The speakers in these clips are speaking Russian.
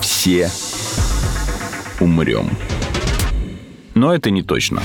Все умрем. Но это не точно.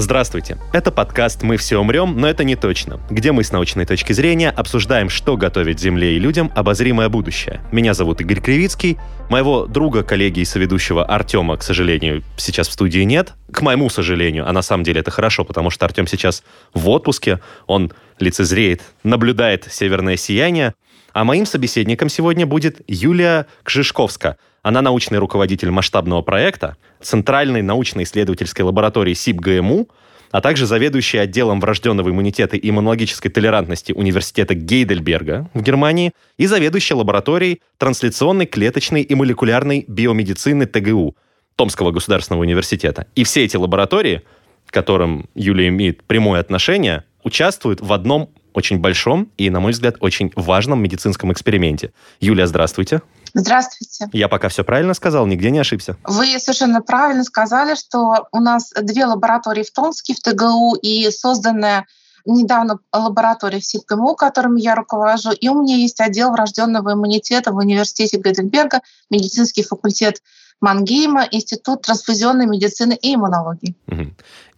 Здравствуйте. Это подкаст «Мы все умрем, но это не точно», где мы с научной точки зрения обсуждаем, что готовит Земле и людям обозримое будущее. Меня зовут Игорь Кривицкий. Моего друга, коллеги и соведущего Артема, к сожалению, сейчас в студии нет. К моему сожалению, а на самом деле это хорошо, потому что Артем сейчас в отпуске, он лицезреет, наблюдает северное сияние. А моим собеседником сегодня будет Юлия Кжишковска. Она научный руководитель масштабного проекта Центральной научно-исследовательской лаборатории СИП-ГМУ, а также заведующий отделом врожденного иммунитета и иммунологической толерантности Университета Гейдельберга в Германии и заведующий лабораторией трансляционной клеточной и молекулярной биомедицины ТГУ Томского государственного университета. И все эти лаборатории, к которым Юлия имеет прямое отношение, участвуют в одном очень большом и, на мой взгляд, очень важном медицинском эксперименте. Юлия, здравствуйте. Здравствуйте. Я пока все правильно сказал, нигде не ошибся. Вы совершенно правильно сказали, что у нас две лаборатории в Томске, в ТГУ, и созданная недавно лаборатория в СИПГМУ, которым я руковожу, и у меня есть отдел врожденного иммунитета в университете Гейдельберга, медицинский факультет Мангейма, Институт трансфузионной медицины и иммунологии.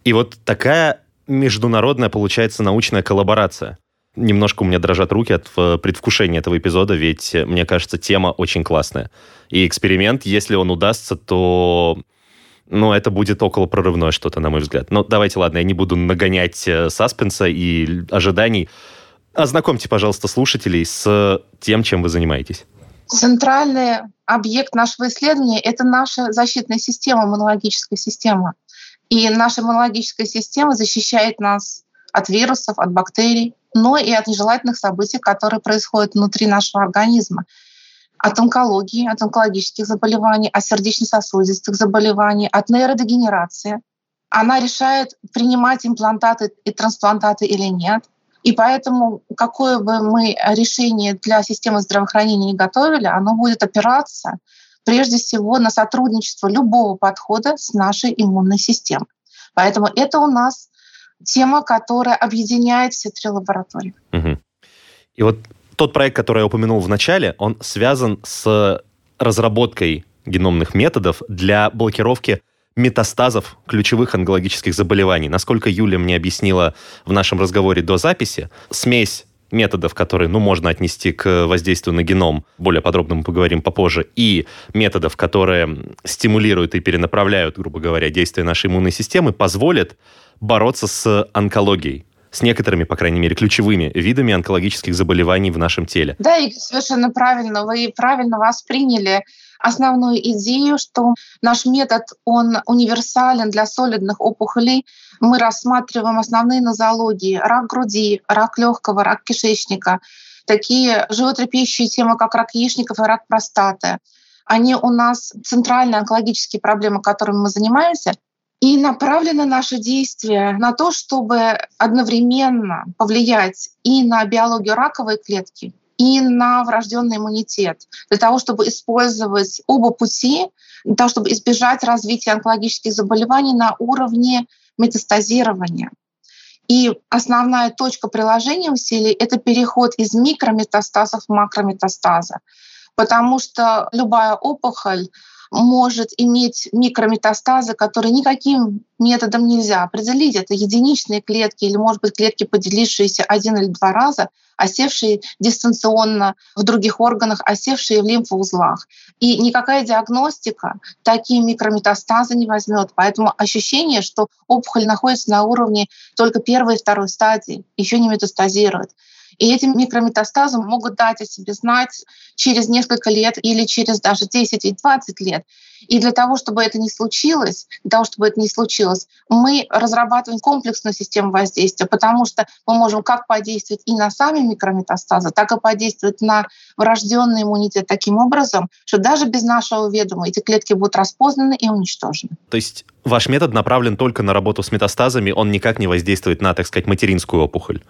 И вот такая международная, получается, научная коллаборация. Немножко у меня дрожат руки от э, предвкушения этого эпизода, ведь, э, мне кажется, тема очень классная. И эксперимент, если он удастся, то ну, это будет около прорывное что-то, на мой взгляд. Но давайте, ладно, я не буду нагонять э, саспенса и ожиданий. Ознакомьте, пожалуйста, слушателей с тем, чем вы занимаетесь. Центральный объект нашего исследования — это наша защитная система, иммунологическая система. И наша иммунологическая система защищает нас от вирусов, от бактерий, но и от нежелательных событий, которые происходят внутри нашего организма. От онкологии, от онкологических заболеваний, от сердечно-сосудистых заболеваний, от нейродегенерации. Она решает, принимать имплантаты и трансплантаты или нет. И поэтому какое бы мы решение для системы здравоохранения не готовили, оно будет опираться прежде всего на сотрудничество любого подхода с нашей иммунной системой. Поэтому это у нас тема, которая объединяет все три лаборатории. Угу. И вот тот проект, который я упомянул в начале, он связан с разработкой геномных методов для блокировки метастазов ключевых онкологических заболеваний. Насколько Юля мне объяснила в нашем разговоре до записи, смесь методов, которые, ну, можно отнести к воздействию на геном, более подробно мы поговорим попозже, и методов, которые стимулируют и перенаправляют, грубо говоря, действие нашей иммунной системы, позволят бороться с онкологией с некоторыми, по крайней мере, ключевыми видами онкологических заболеваний в нашем теле. Да, и совершенно правильно. Вы правильно восприняли основную идею, что наш метод, он универсален для солидных опухолей. Мы рассматриваем основные нозологии, рак груди, рак легкого, рак кишечника, такие животрепещущие темы, как рак яичников и рак простаты. Они у нас центральные онкологические проблемы, которыми мы занимаемся. И направлены наши действия на то, чтобы одновременно повлиять и на биологию раковой клетки, и на врожденный иммунитет, для того, чтобы использовать оба пути, для того, чтобы избежать развития онкологических заболеваний на уровне метастазирования. И основная точка приложения усилий — это переход из микрометастазов в макрометастазы, потому что любая опухоль может иметь микрометастазы, которые никаким методом нельзя определить. Это единичные клетки или, может быть, клетки, поделившиеся один или два раза, осевшие дистанционно в других органах, осевшие в лимфоузлах. И никакая диагностика такие микрометастазы не возьмет. Поэтому ощущение, что опухоль находится на уровне только первой и второй стадии, еще не метастазирует. И эти микрометастазы могут дать о себе знать через несколько лет или через даже 10 и 20 лет. И для того, чтобы это не случилось, для того, чтобы это не случилось, мы разрабатываем комплексную систему воздействия, потому что мы можем как подействовать и на сами микрометастазы, так и подействовать на врожденный иммунитет таким образом, что даже без нашего ведома эти клетки будут распознаны и уничтожены. То есть ваш метод направлен только на работу с метастазами, он никак не воздействует на, так сказать, материнскую опухоль?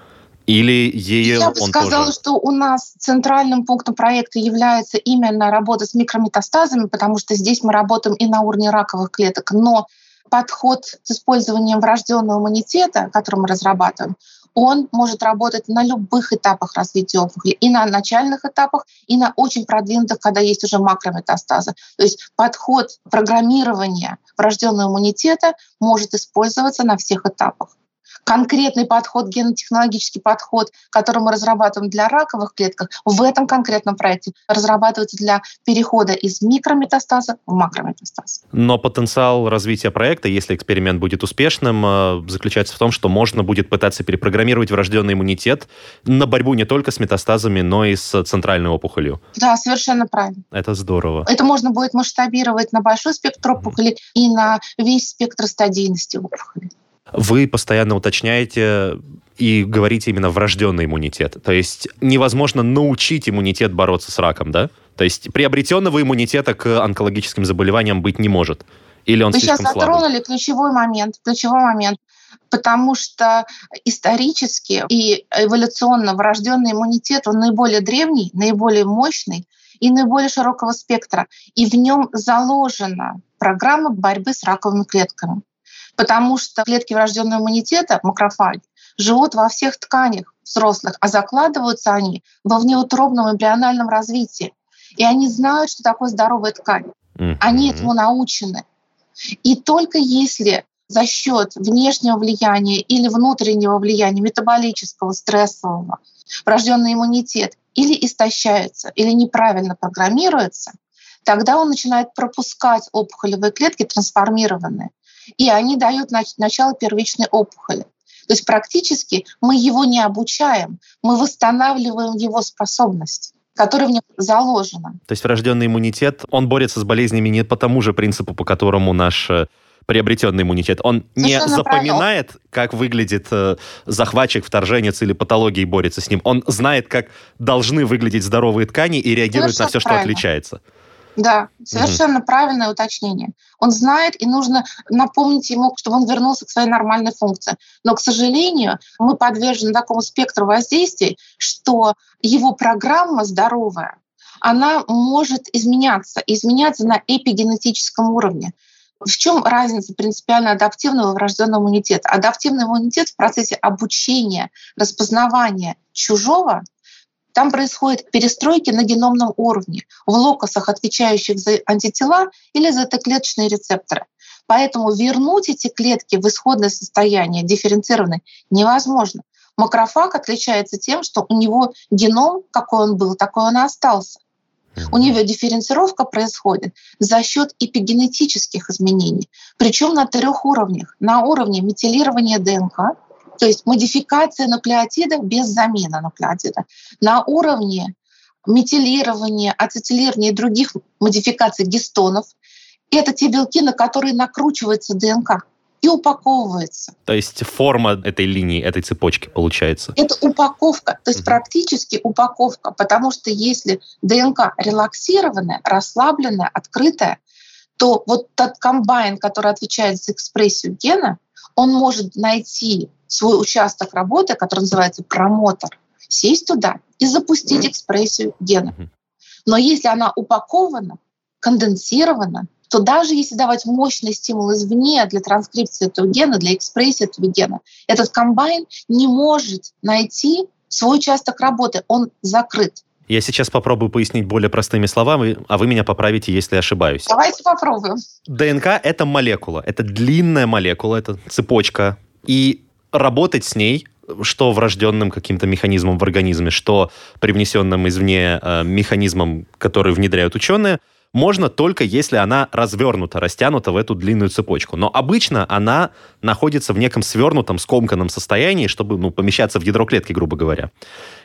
Или ее Я бы сказала, тоже... что у нас центральным пунктом проекта является именно работа с микрометастазами, потому что здесь мы работаем и на уровне раковых клеток, но подход с использованием врожденного иммунитета, который мы разрабатываем, он может работать на любых этапах развития опухоли, и на начальных этапах, и на очень продвинутых, когда есть уже макрометастазы. То есть подход программирования врожденного иммунитета может использоваться на всех этапах конкретный подход, генотехнологический подход, который мы разрабатываем для раковых клеток, в этом конкретном проекте разрабатывается для перехода из микрометастаза в макрометастаз. Но потенциал развития проекта, если эксперимент будет успешным, э, заключается в том, что можно будет пытаться перепрограммировать врожденный иммунитет на борьбу не только с метастазами, но и с центральной опухолью. Да, совершенно правильно. Это здорово. Это можно будет масштабировать на большой спектр опухоли и на весь спектр стадийности опухоли. Вы постоянно уточняете и говорите именно врожденный иммунитет. То есть невозможно научить иммунитет бороться с раком, да? То есть приобретенного иммунитета к онкологическим заболеваниям быть не может. Или он Вы сейчас затронули ключевой момент, ключевой момент, потому что исторически и эволюционно врожденный иммунитет, он наиболее древний, наиболее мощный и наиболее широкого спектра. И в нем заложена программа борьбы с раковыми клетками потому что клетки врожденного иммунитета, макрофаги, живут во всех тканях взрослых, а закладываются они во внеутробном эмбриональном развитии. И они знают, что такое здоровая ткань. Mm-hmm. Они этому научены. И только если за счет внешнего влияния или внутреннего влияния, метаболического, стрессового, врожденный иммунитет или истощается, или неправильно программируется, тогда он начинает пропускать опухолевые клетки трансформированные и они дают начало первичной опухоли. То есть практически мы его не обучаем, мы восстанавливаем его способность которая в нем заложена. То есть врожденный иммунитет, он борется с болезнями не по тому же принципу, по которому наш э, приобретенный иммунитет. Он Совершенно не запоминает, правильно. как выглядит э, захватчик, вторженец или патология и борется с ним. Он знает, как должны выглядеть здоровые ткани и реагирует Совершенно на все, что правильно. отличается. Да, совершенно угу. правильное уточнение. Он знает, и нужно напомнить ему, чтобы он вернулся к своей нормальной функции. Но, к сожалению, мы подвержены такому спектру воздействий, что его программа здоровая, она может изменяться, изменяться на эпигенетическом уровне. В чем разница принципиально адаптивного и врожденного иммунитета? Адаптивный иммунитет в процессе обучения, распознавания чужого там происходят перестройки на геномном уровне, в локусах, отвечающих за антитела или за Т-клеточные рецепторы. Поэтому вернуть эти клетки в исходное состояние дифференцированное невозможно. Макрофаг отличается тем, что у него геном, какой он был, такой он и остался. У него дифференцировка происходит за счет эпигенетических изменений, причем на трех уровнях. На уровне метилирования ДНК, то есть модификация нуклеотида без замены нуклеотида. На уровне метилирования, ацетилирования и других модификаций гистонов это те белки, на которые накручивается ДНК и упаковывается. То есть форма этой линии, этой цепочки получается? Это упаковка, то есть угу. практически упаковка, потому что если ДНК релаксированная, расслабленная, открытая, то вот тот комбайн, который отвечает за экспрессию гена, он может найти свой участок работы, который называется промотор, сесть туда и запустить экспрессию гена. Но если она упакована, конденсирована, то даже если давать мощный стимул извне для транскрипции этого гена, для экспрессии этого гена, этот комбайн не может найти свой участок работы, он закрыт. Я сейчас попробую пояснить более простыми словами, а вы меня поправите, если ошибаюсь. Давайте попробуем. ДНК — это молекула, это длинная молекула, это цепочка. И работать с ней что врожденным каким-то механизмом в организме, что привнесенным извне э, механизмом, который внедряют ученые, можно только если она развернута, растянута в эту длинную цепочку. Но обычно она находится в неком свернутом, скомканном состоянии, чтобы ну, помещаться в ядро клетки, грубо говоря.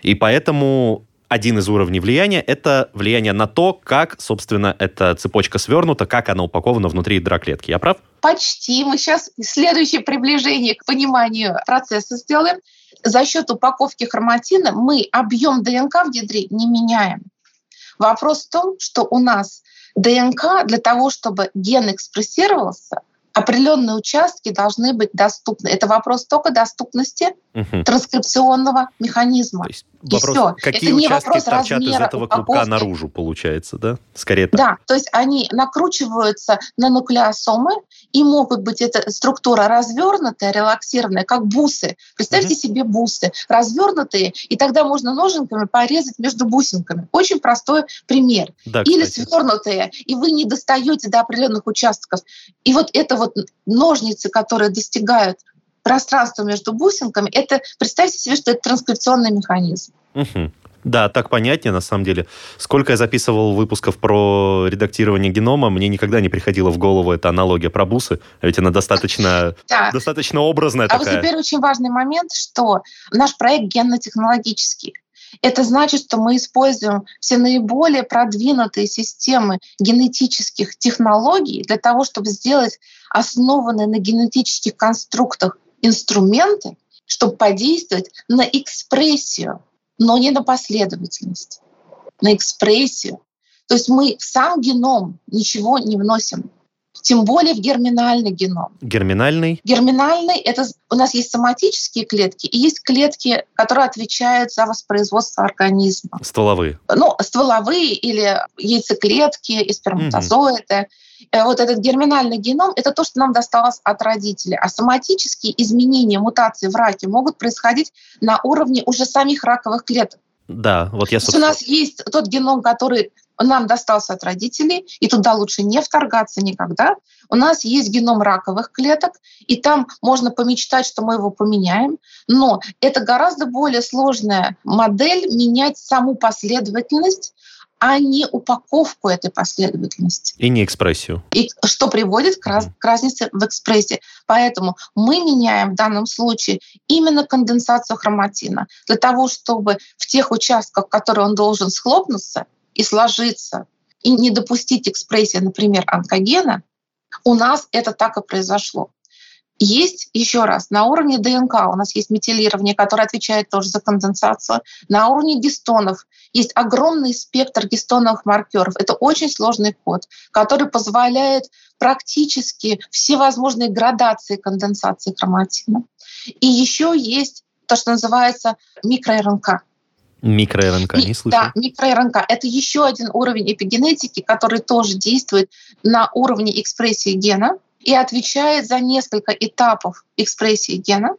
И поэтому один из уровней влияния — это влияние на то, как, собственно, эта цепочка свернута, как она упакована внутри ядра клетки. Я прав? Почти. Мы сейчас следующее приближение к пониманию процесса сделаем. За счет упаковки хроматина мы объем ДНК в ядре не меняем. Вопрос в том, что у нас ДНК для того, чтобы ген экспрессировался, определенные участки должны быть доступны. Это вопрос только доступности угу. транскрипционного механизма. То есть вопрос, все. Какие это не участки вопрос торчат из этого клубка наружу, получается, да? Скорее так. Да, то есть они накручиваются на нуклеосомы, и могут быть эта структура развернутая, релаксированная, как бусы. Представьте угу. себе бусы, развернутые, и тогда можно ноженками порезать между бусинками. Очень простой пример. Да, Или свернутые, и вы не достаете до определенных участков. И вот это вот ножницы, которые достигают пространства между бусинками, это представьте себе, что это транскрипционный механизм. Угу. Да, так понятнее, на самом деле. Сколько я записывал выпусков про редактирование генома, мне никогда не приходила в голову эта аналогия про бусы, ведь она достаточно, да. достаточно образная а такая. А вот теперь очень важный момент, что наш проект генно-технологический. Это значит, что мы используем все наиболее продвинутые системы генетических технологий для того, чтобы сделать основанные на генетических конструктах инструменты, чтобы подействовать на экспрессию но не на последовательность, на экспрессию. То есть мы в сам геном ничего не вносим, тем более в герминальный геном. Герминальный? Герминальный — это у нас есть соматические клетки и есть клетки, которые отвечают за воспроизводство организма. Стволовые? Ну, стволовые или яйцеклетки и сперматозоиды. Угу. Вот этот герминальный геном — это то, что нам досталось от родителей. А соматические изменения, мутации в раке могут происходить на уровне уже самих раковых клеток. Да, вот я, собственно... У нас есть тот геном, который нам достался от родителей, и туда лучше не вторгаться никогда. У нас есть геном раковых клеток, и там можно помечтать, что мы его поменяем, но это гораздо более сложная модель менять саму последовательность а не упаковку этой последовательности. И не экспрессию. И что приводит к, раз, к разнице в экспрессии. Поэтому мы меняем в данном случае именно конденсацию хроматина для того, чтобы в тех участках, в которые он должен схлопнуться и сложиться, и не допустить экспрессии, например, онкогена, у нас это так и произошло. Есть, еще раз, на уровне ДНК у нас есть метилирование, которое отвечает тоже за конденсацию. На уровне гистонов есть огромный спектр гистоновых маркеров. Это очень сложный код, который позволяет практически все возможные градации конденсации хроматина. И еще есть то, что называется микро-РНК. Микро-РНК, не слышал. Да, микро-РНК. Это еще один уровень эпигенетики, который тоже действует на уровне экспрессии гена и отвечает за несколько этапов экспрессии гена.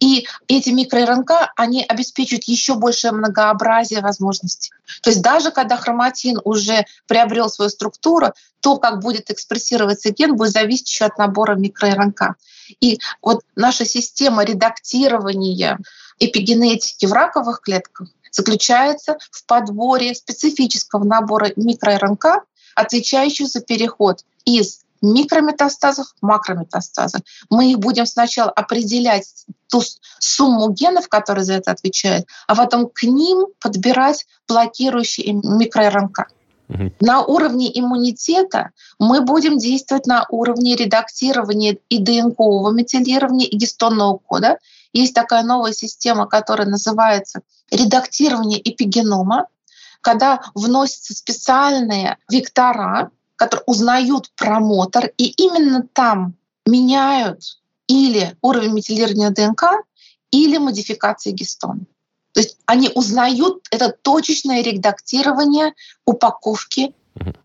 И эти микро-РНК, они обеспечивают еще большее многообразие возможностей. То есть даже когда хроматин уже приобрел свою структуру, то, как будет экспрессироваться ген, будет зависеть еще от набора микро-РНК. И вот наша система редактирования эпигенетики в раковых клетках заключается в подборе специфического набора микро-РНК, отвечающих за переход из микрометастазов, макрометастазов. Мы их будем сначала определять ту сумму генов, которые за это отвечают, а потом к ним подбирать блокирующие микро-РНК. На уровне иммунитета мы будем действовать на уровне редактирования и ДНКового метилирования, и гистонного кода. Есть такая новая система, которая называется редактирование эпигенома, когда вносятся специальные вектора, которые узнают промотор, и именно там меняют или уровень метилирования ДНК, или модификации гистона. То есть они узнают это точечное редактирование упаковки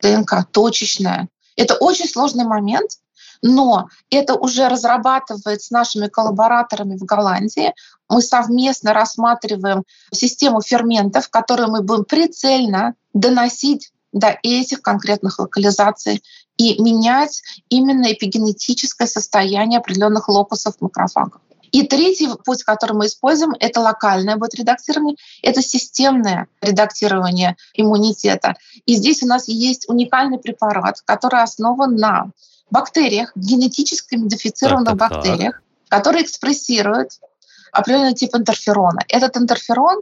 ДНК, точечное. Это очень сложный момент, но это уже разрабатывается с нашими коллабораторами в Голландии. Мы совместно рассматриваем систему ферментов, которые мы будем прицельно доносить до этих конкретных локализаций и менять именно эпигенетическое состояние определенных локусов макрофагов. И третий путь, который мы используем, это локальное будет редактирование, это системное редактирование иммунитета. И здесь у нас есть уникальный препарат, который основан на бактериях, генетически модифицированных так, так, бактериях, так. которые экспрессируют определенный тип интерферона. Этот интерферон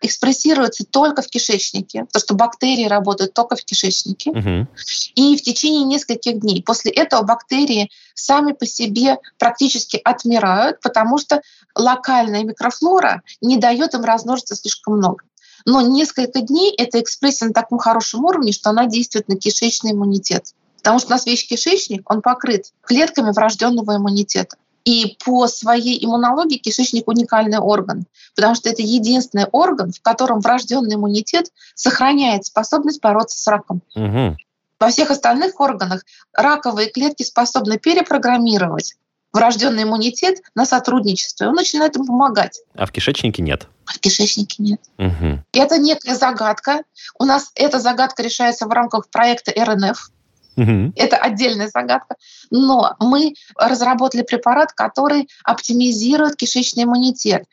экспрессируется только в кишечнике, потому что бактерии работают только в кишечнике. Угу. И в течение нескольких дней после этого бактерии сами по себе практически отмирают, потому что локальная микрофлора не дает им размножиться слишком много. Но несколько дней эта экспрессия на таком хорошем уровне, что она действует на кишечный иммунитет. Потому что у нас весь кишечник, он покрыт клетками врожденного иммунитета. И по своей иммунологии кишечник уникальный орган, потому что это единственный орган, в котором врожденный иммунитет сохраняет способность бороться с раком. Угу. Во всех остальных органах раковые клетки способны перепрограммировать врожденный иммунитет на сотрудничество. И он начинает им помогать. А в кишечнике нет? В кишечнике нет. Угу. Это некая загадка. У нас эта загадка решается в рамках проекта РНФ. Угу. Это отдельная загадка. Но мы разработали препарат, который оптимизирует кишечный иммунитет.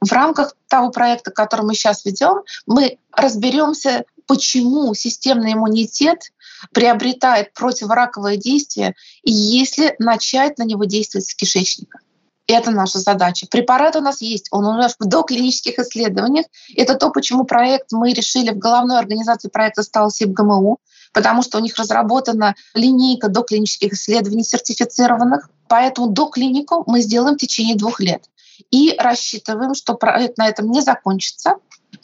В рамках того проекта, который мы сейчас ведем, мы разберемся, почему системный иммунитет приобретает противораковое действие, если начать на него действовать с кишечника. Это наша задача. Препарат у нас есть, он уже в доклинических исследованиях. Это то, почему проект мы решили в головной организации проекта стал СИБ-ГМУ, потому что у них разработана линейка доклинических исследований сертифицированных. Поэтому доклинику мы сделаем в течение двух лет. И рассчитываем, что проект на этом не закончится,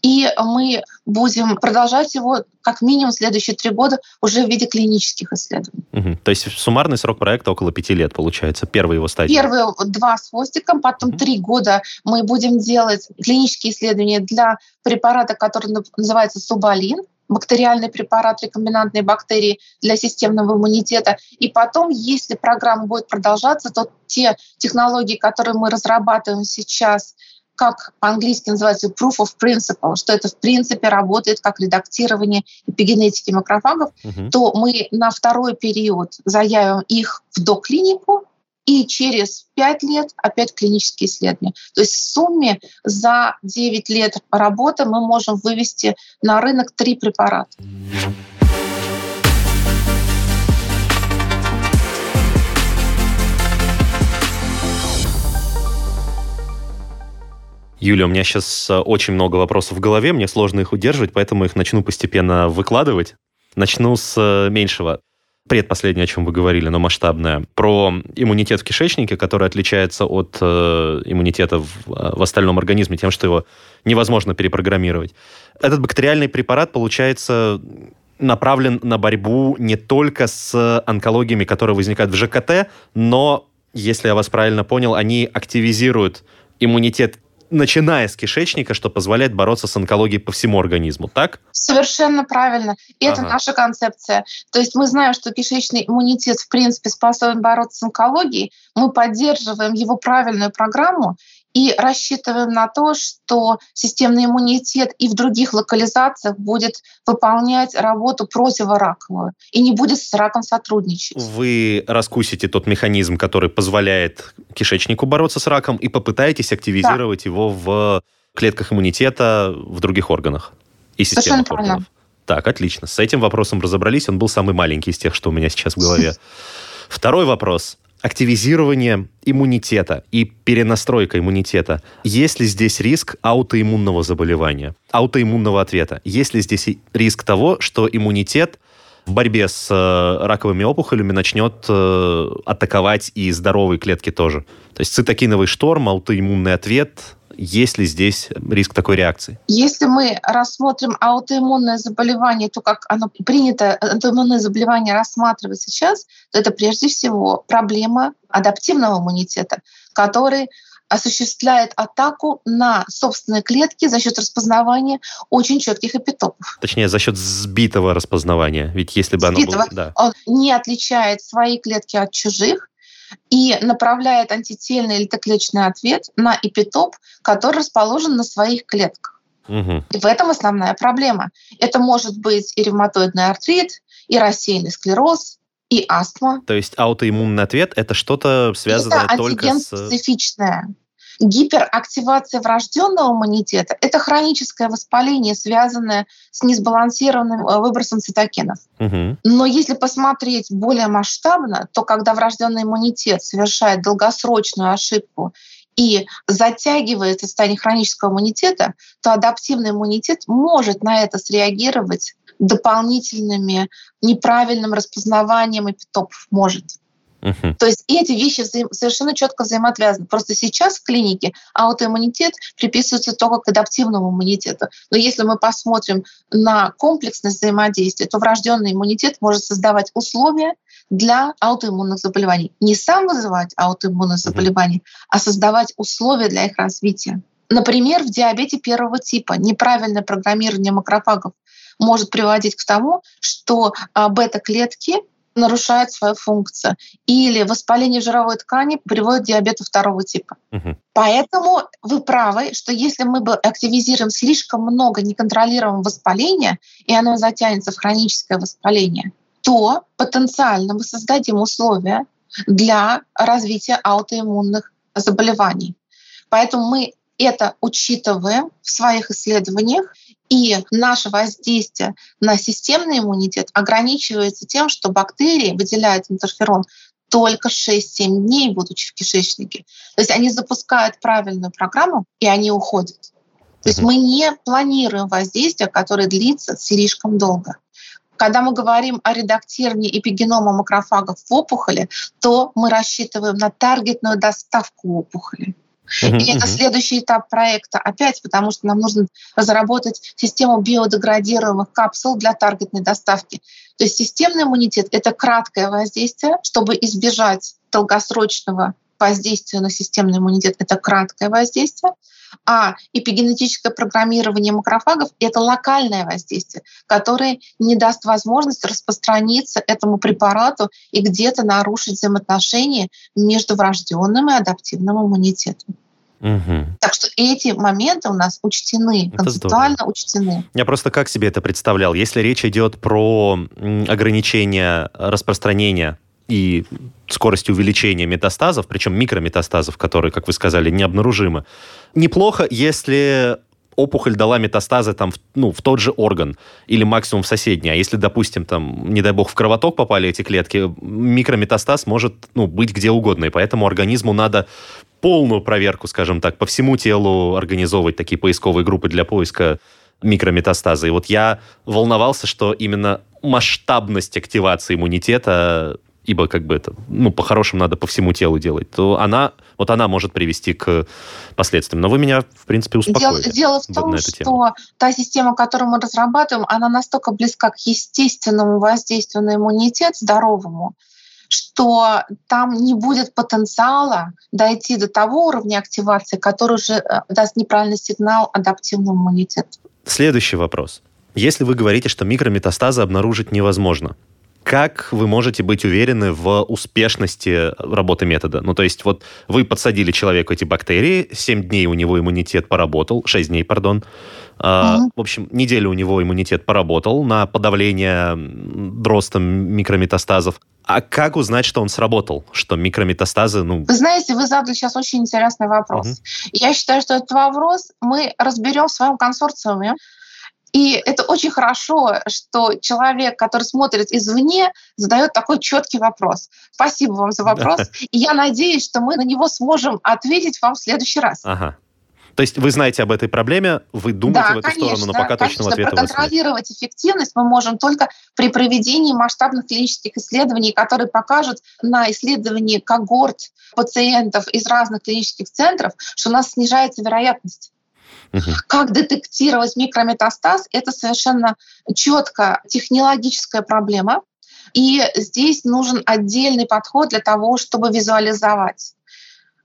и мы будем продолжать его как минимум следующие три года уже в виде клинических исследований. Угу. То есть суммарный срок проекта около пяти лет, получается, первые его стадии? Первые два с хвостиком, потом угу. три года мы будем делать клинические исследования для препарата, который называется субалин, бактериальный препарат рекомбинантной бактерии для системного иммунитета. И потом, если программа будет продолжаться, то те технологии, которые мы разрабатываем сейчас как по-английски называется proof of principle, что это в принципе работает как редактирование эпигенетики макрофагов, угу. то мы на второй период заявим их в доклинику, и через 5 лет опять клинические исследования. То есть в сумме за 9 лет работы мы можем вывести на рынок три препарата. Юля, у меня сейчас э, очень много вопросов в голове, мне сложно их удерживать, поэтому их начну постепенно выкладывать. Начну с э, меньшего. Предпоследнее, о чем вы говорили, но масштабное. Про иммунитет в кишечнике, который отличается от э, иммунитета в, э, в остальном организме тем, что его невозможно перепрограммировать. Этот бактериальный препарат, получается, направлен на борьбу не только с онкологиями, которые возникают в ЖКТ, но, если я вас правильно понял, они активизируют иммунитет начиная с кишечника, что позволяет бороться с онкологией по всему организму, так? Совершенно правильно. И ага. это наша концепция. То есть мы знаем, что кишечный иммунитет в принципе способен бороться с онкологией. Мы поддерживаем его правильную программу и рассчитываем на то, что системный иммунитет и в других локализациях будет выполнять работу противораковую и не будет с раком сотрудничать. Вы раскусите тот механизм, который позволяет кишечнику бороться с раком, и попытаетесь активизировать да. его в клетках иммунитета в других органах и системах органов. Так, отлично. С этим вопросом разобрались. Он был самый маленький из тех, что у меня сейчас в голове. Второй вопрос активизирование иммунитета и перенастройка иммунитета. Есть ли здесь риск аутоиммунного заболевания, аутоиммунного ответа? Есть ли здесь риск того, что иммунитет в борьбе с э, раковыми опухолями начнет э, атаковать и здоровые клетки тоже? То есть цитокиновый шторм, аутоиммунный ответ, есть ли здесь риск такой реакции? Если мы рассмотрим аутоиммунное заболевание, то как оно принято аутоиммунное заболевание рассматривать сейчас, то это прежде всего проблема адаптивного иммунитета, который осуществляет атаку на собственные клетки за счет распознавания очень четких эпитопов. Точнее, за счет сбитого распознавания. Ведь если бы сбитого, оно было... Да. Он не отличает свои клетки от чужих, и направляет антительный или Т-клеточный ответ на эпитоп, который расположен на своих клетках. Угу. И в этом основная проблема. Это может быть и ревматоидный артрит, и рассеянный склероз, и астма. То есть аутоиммунный ответ — это что-то связанное это только с... специфичное. Гиперактивация врожденного иммунитета — это хроническое воспаление, связанное с несбалансированным э, выбросом цитокинов. Угу. Но если посмотреть более масштабно, то когда врожденный иммунитет совершает долгосрочную ошибку и затягивает состояние хронического иммунитета, то адаптивный иммунитет может на это среагировать дополнительными неправильным распознаванием эпитопов может. Uh-huh. То есть эти вещи взаим, совершенно четко взаимоотвязаны. Просто сейчас в клинике аутоиммунитет приписывается только к адаптивному иммунитету. Но если мы посмотрим на комплексность взаимодействия, то врожденный иммунитет может создавать условия для аутоиммунных заболеваний. Не сам вызывать аутоиммунные заболевания, а создавать условия для их развития. Например, в диабете первого типа неправильное программирование макрофагов может приводить к тому, что а, бета-клетки нарушают свою функцию. Или воспаление жировой ткани приводит к диабету второго типа. Угу. Поэтому вы правы, что если мы бы активизируем слишком много неконтролируемого воспаления, и оно затянется в хроническое воспаление, то потенциально мы создадим условия для развития аутоиммунных заболеваний. Поэтому мы это учитываем в своих исследованиях, и наше воздействие на системный иммунитет ограничивается тем, что бактерии выделяют интерферон только 6-7 дней, будучи в кишечнике. То есть они запускают правильную программу, и они уходят. То есть мы не планируем воздействие, которое длится слишком долго. Когда мы говорим о редактировании эпигенома макрофагов в опухоли, то мы рассчитываем на таргетную доставку опухоли. И это следующий этап проекта опять, потому что нам нужно разработать систему биодеградируемых капсул для таргетной доставки. То есть системный иммунитет — это краткое воздействие, чтобы избежать долгосрочного воздействия на системный иммунитет — это краткое воздействие, а эпигенетическое программирование макрофагов — это локальное воздействие, которое не даст возможность распространиться этому препарату и где-то нарушить взаимоотношения между врожденным и адаптивным иммунитетом. Угу. Так что эти моменты у нас учтены, это концептуально здорово. учтены. Я просто как себе это представлял? Если речь идет про ограничение распространения и скорости увеличения метастазов, причем микрометастазов, которые, как вы сказали, необнаружимы. Неплохо, если опухоль дала метастазы там, в, ну, в тот же орган или максимум в соседний. А если, допустим, там, не дай бог, в кровоток попали эти клетки, микрометастаз может ну, быть где угодно. И поэтому организму надо полную проверку, скажем так, по всему телу организовывать такие поисковые группы для поиска микрометастаза. И вот я волновался, что именно масштабность активации иммунитета ибо как бы это, ну, по-хорошему надо по всему телу делать, то она, вот она может привести к последствиям. Но вы меня, в принципе, успокоили. Дело, дело в том, что тему. та система, которую мы разрабатываем, она настолько близка к естественному воздействию на иммунитет здоровому, что там не будет потенциала дойти до того уровня активации, который уже э, даст неправильный сигнал адаптивному иммунитету. Следующий вопрос. Если вы говорите, что микрометастазы обнаружить невозможно, как вы можете быть уверены в успешности работы метода? Ну, то есть вот вы подсадили человеку эти бактерии, 7 дней у него иммунитет поработал, 6 дней, пардон. Mm-hmm. В общем, неделю у него иммунитет поработал на подавление роста микрометастазов. А как узнать, что он сработал, что микрометастазы, ну... Вы знаете, вы задали сейчас очень интересный вопрос. Mm-hmm. Я считаю, что этот вопрос мы разберем в своем консорциуме. И это очень хорошо, что человек, который смотрит извне, задает такой четкий вопрос. Спасибо вам за вопрос. И я надеюсь, что мы на него сможем ответить вам в следующий раз. Ага. То есть вы знаете об этой проблеме, вы думаете да, в эту конечно, сторону, но пока конечно, точного ответа проконтролировать эффективность мы можем только при проведении масштабных клинических исследований, которые покажут на исследовании когорт пациентов из разных клинических центров, что у нас снижается вероятность Угу. Как детектировать микрометастаз? Это совершенно четко технологическая проблема. И здесь нужен отдельный подход для того, чтобы визуализовать.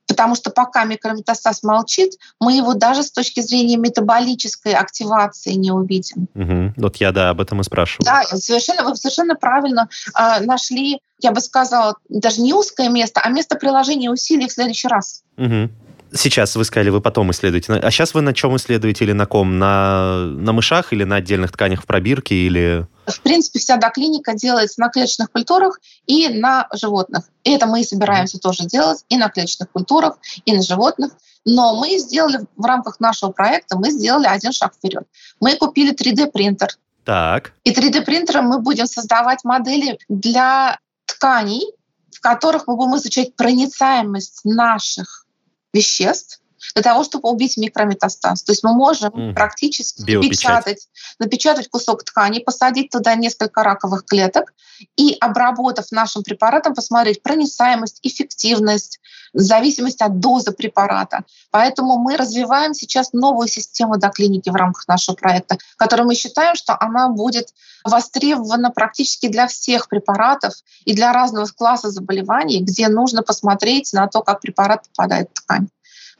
Потому что пока микрометастаз молчит, мы его даже с точки зрения метаболической активации не увидим. Угу. Вот я да, об этом и спрашиваю. Да, совершенно, вы совершенно правильно э, нашли, я бы сказала, даже не узкое место, а место приложения усилий в следующий раз. Угу. Сейчас вы сказали, вы потом исследуете. А сейчас вы на чем исследуете или на ком? На, на мышах или на отдельных тканях в пробирке? Или... В принципе, вся доклиника делается на клеточных культурах и на животных. И это мы и собираемся тоже делать и на клеточных культурах, и на животных. Но мы сделали в рамках нашего проекта, мы сделали один шаг вперед. Мы купили 3D-принтер. Так. И 3D-принтером мы будем создавать модели для тканей, в которых мы будем изучать проницаемость наших веществ для того, чтобы убить микрометастаз. То есть мы можем mm. практически напечатать, напечатать кусок ткани, посадить туда несколько раковых клеток и, обработав нашим препаратом, посмотреть проницаемость, эффективность, зависимость от дозы препарата. Поэтому мы развиваем сейчас новую систему доклиники в рамках нашего проекта, которую мы считаем, что она будет востребована практически для всех препаратов и для разного класса заболеваний, где нужно посмотреть на то, как препарат попадает в ткань.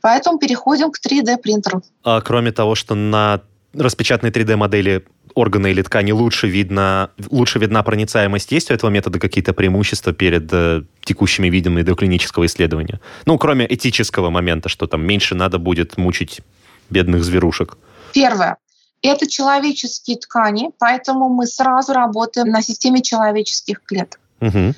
Поэтому переходим к 3D-принтеру. А кроме того, что на распечатанной 3D-модели органа или ткани лучше видно, лучше видна проницаемость, есть у этого метода какие-то преимущества перед э, текущими видами доклинического исследования? Ну, кроме этического момента, что там меньше надо будет мучить бедных зверушек. Первое. Это человеческие ткани, поэтому мы сразу работаем на системе человеческих клеток. Угу.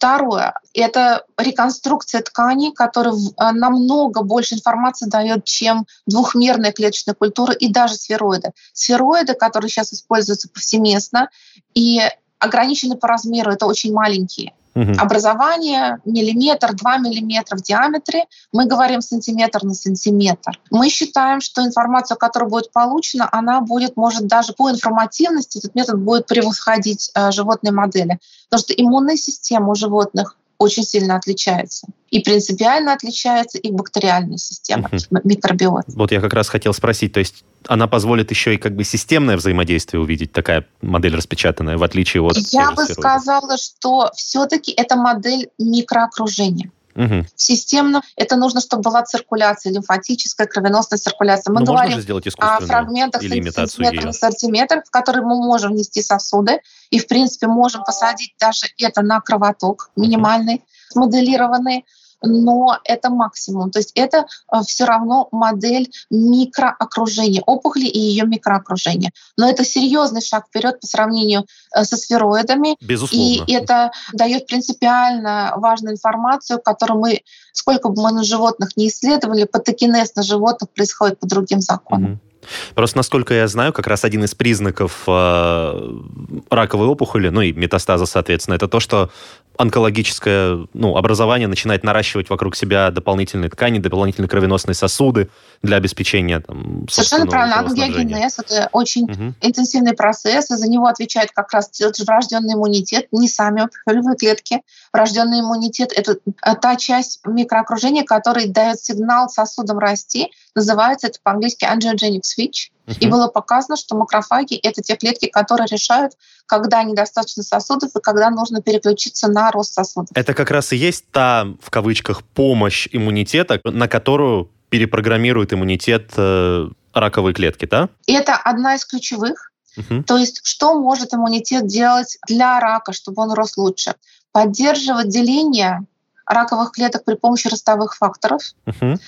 Второе — это реконструкция тканей, которая э, намного больше информации дает, чем двухмерная клеточная культура и даже сфероиды. Сфероиды, которые сейчас используются повсеместно и ограничены по размеру, это очень маленькие. Угу. Образование миллиметр, два миллиметра в диаметре. Мы говорим сантиметр на сантиметр. Мы считаем, что информация, которая будет получена, она будет, может, даже по информативности этот метод будет превосходить э, животные модели. Потому что иммунная система у животных очень сильно отличается. И принципиально отличается их бактериальная система, угу. микробиот. Вот я как раз хотел спросить, то есть она позволит еще и как бы системное взаимодействие увидеть, такая модель распечатанная, в отличие от... Я бы сказала, что все-таки это модель микроокружения. Угу. Системно. Это нужно, чтобы была циркуляция, лимфатическая, кровеносная циркуляция. Мы Но ну, говорим о фрагментах сантиметр на сантиметр, в которые мы можем внести сосуды, и, в принципе, можем посадить даже это на кровоток минимальный, смоделированный но это максимум. То есть это э, все равно модель микроокружения опухоли и ее микроокружения. Но это серьезный шаг вперед по сравнению э, со сфероидами. Безусловно. И это дает принципиально важную информацию, которую мы, сколько бы мы на животных не исследовали, патогенез на животных происходит по другим законам. Угу. Просто, насколько я знаю, как раз один из признаков э, раковой опухоли, ну и метастаза, соответственно, это то, что онкологическое ну, образование начинает наращивать вокруг себя дополнительные ткани, дополнительные кровеносные сосуды для обеспечения там, Совершенно правильно. Ангиогенез — это очень угу. интенсивный процесс, и за него отвечает как раз врожденный иммунитет, не сами опухолевые клетки. Врожденный иммунитет — это та часть микроокружения, которая дает сигнал сосудам расти, называется это по-английски angiogenic switch. Uh-huh. И было показано, что макрофаги — это те клетки, которые решают, когда недостаточно сосудов и когда нужно переключиться на рост сосудов. Это как раз и есть та, в кавычках, помощь иммунитета, на которую перепрограммирует иммунитет э, раковые клетки, да? Это одна из ключевых. Uh-huh. То есть что может иммунитет делать для рака, чтобы он рос лучше? Поддерживать деление раковых клеток при помощи ростовых факторов, uh-huh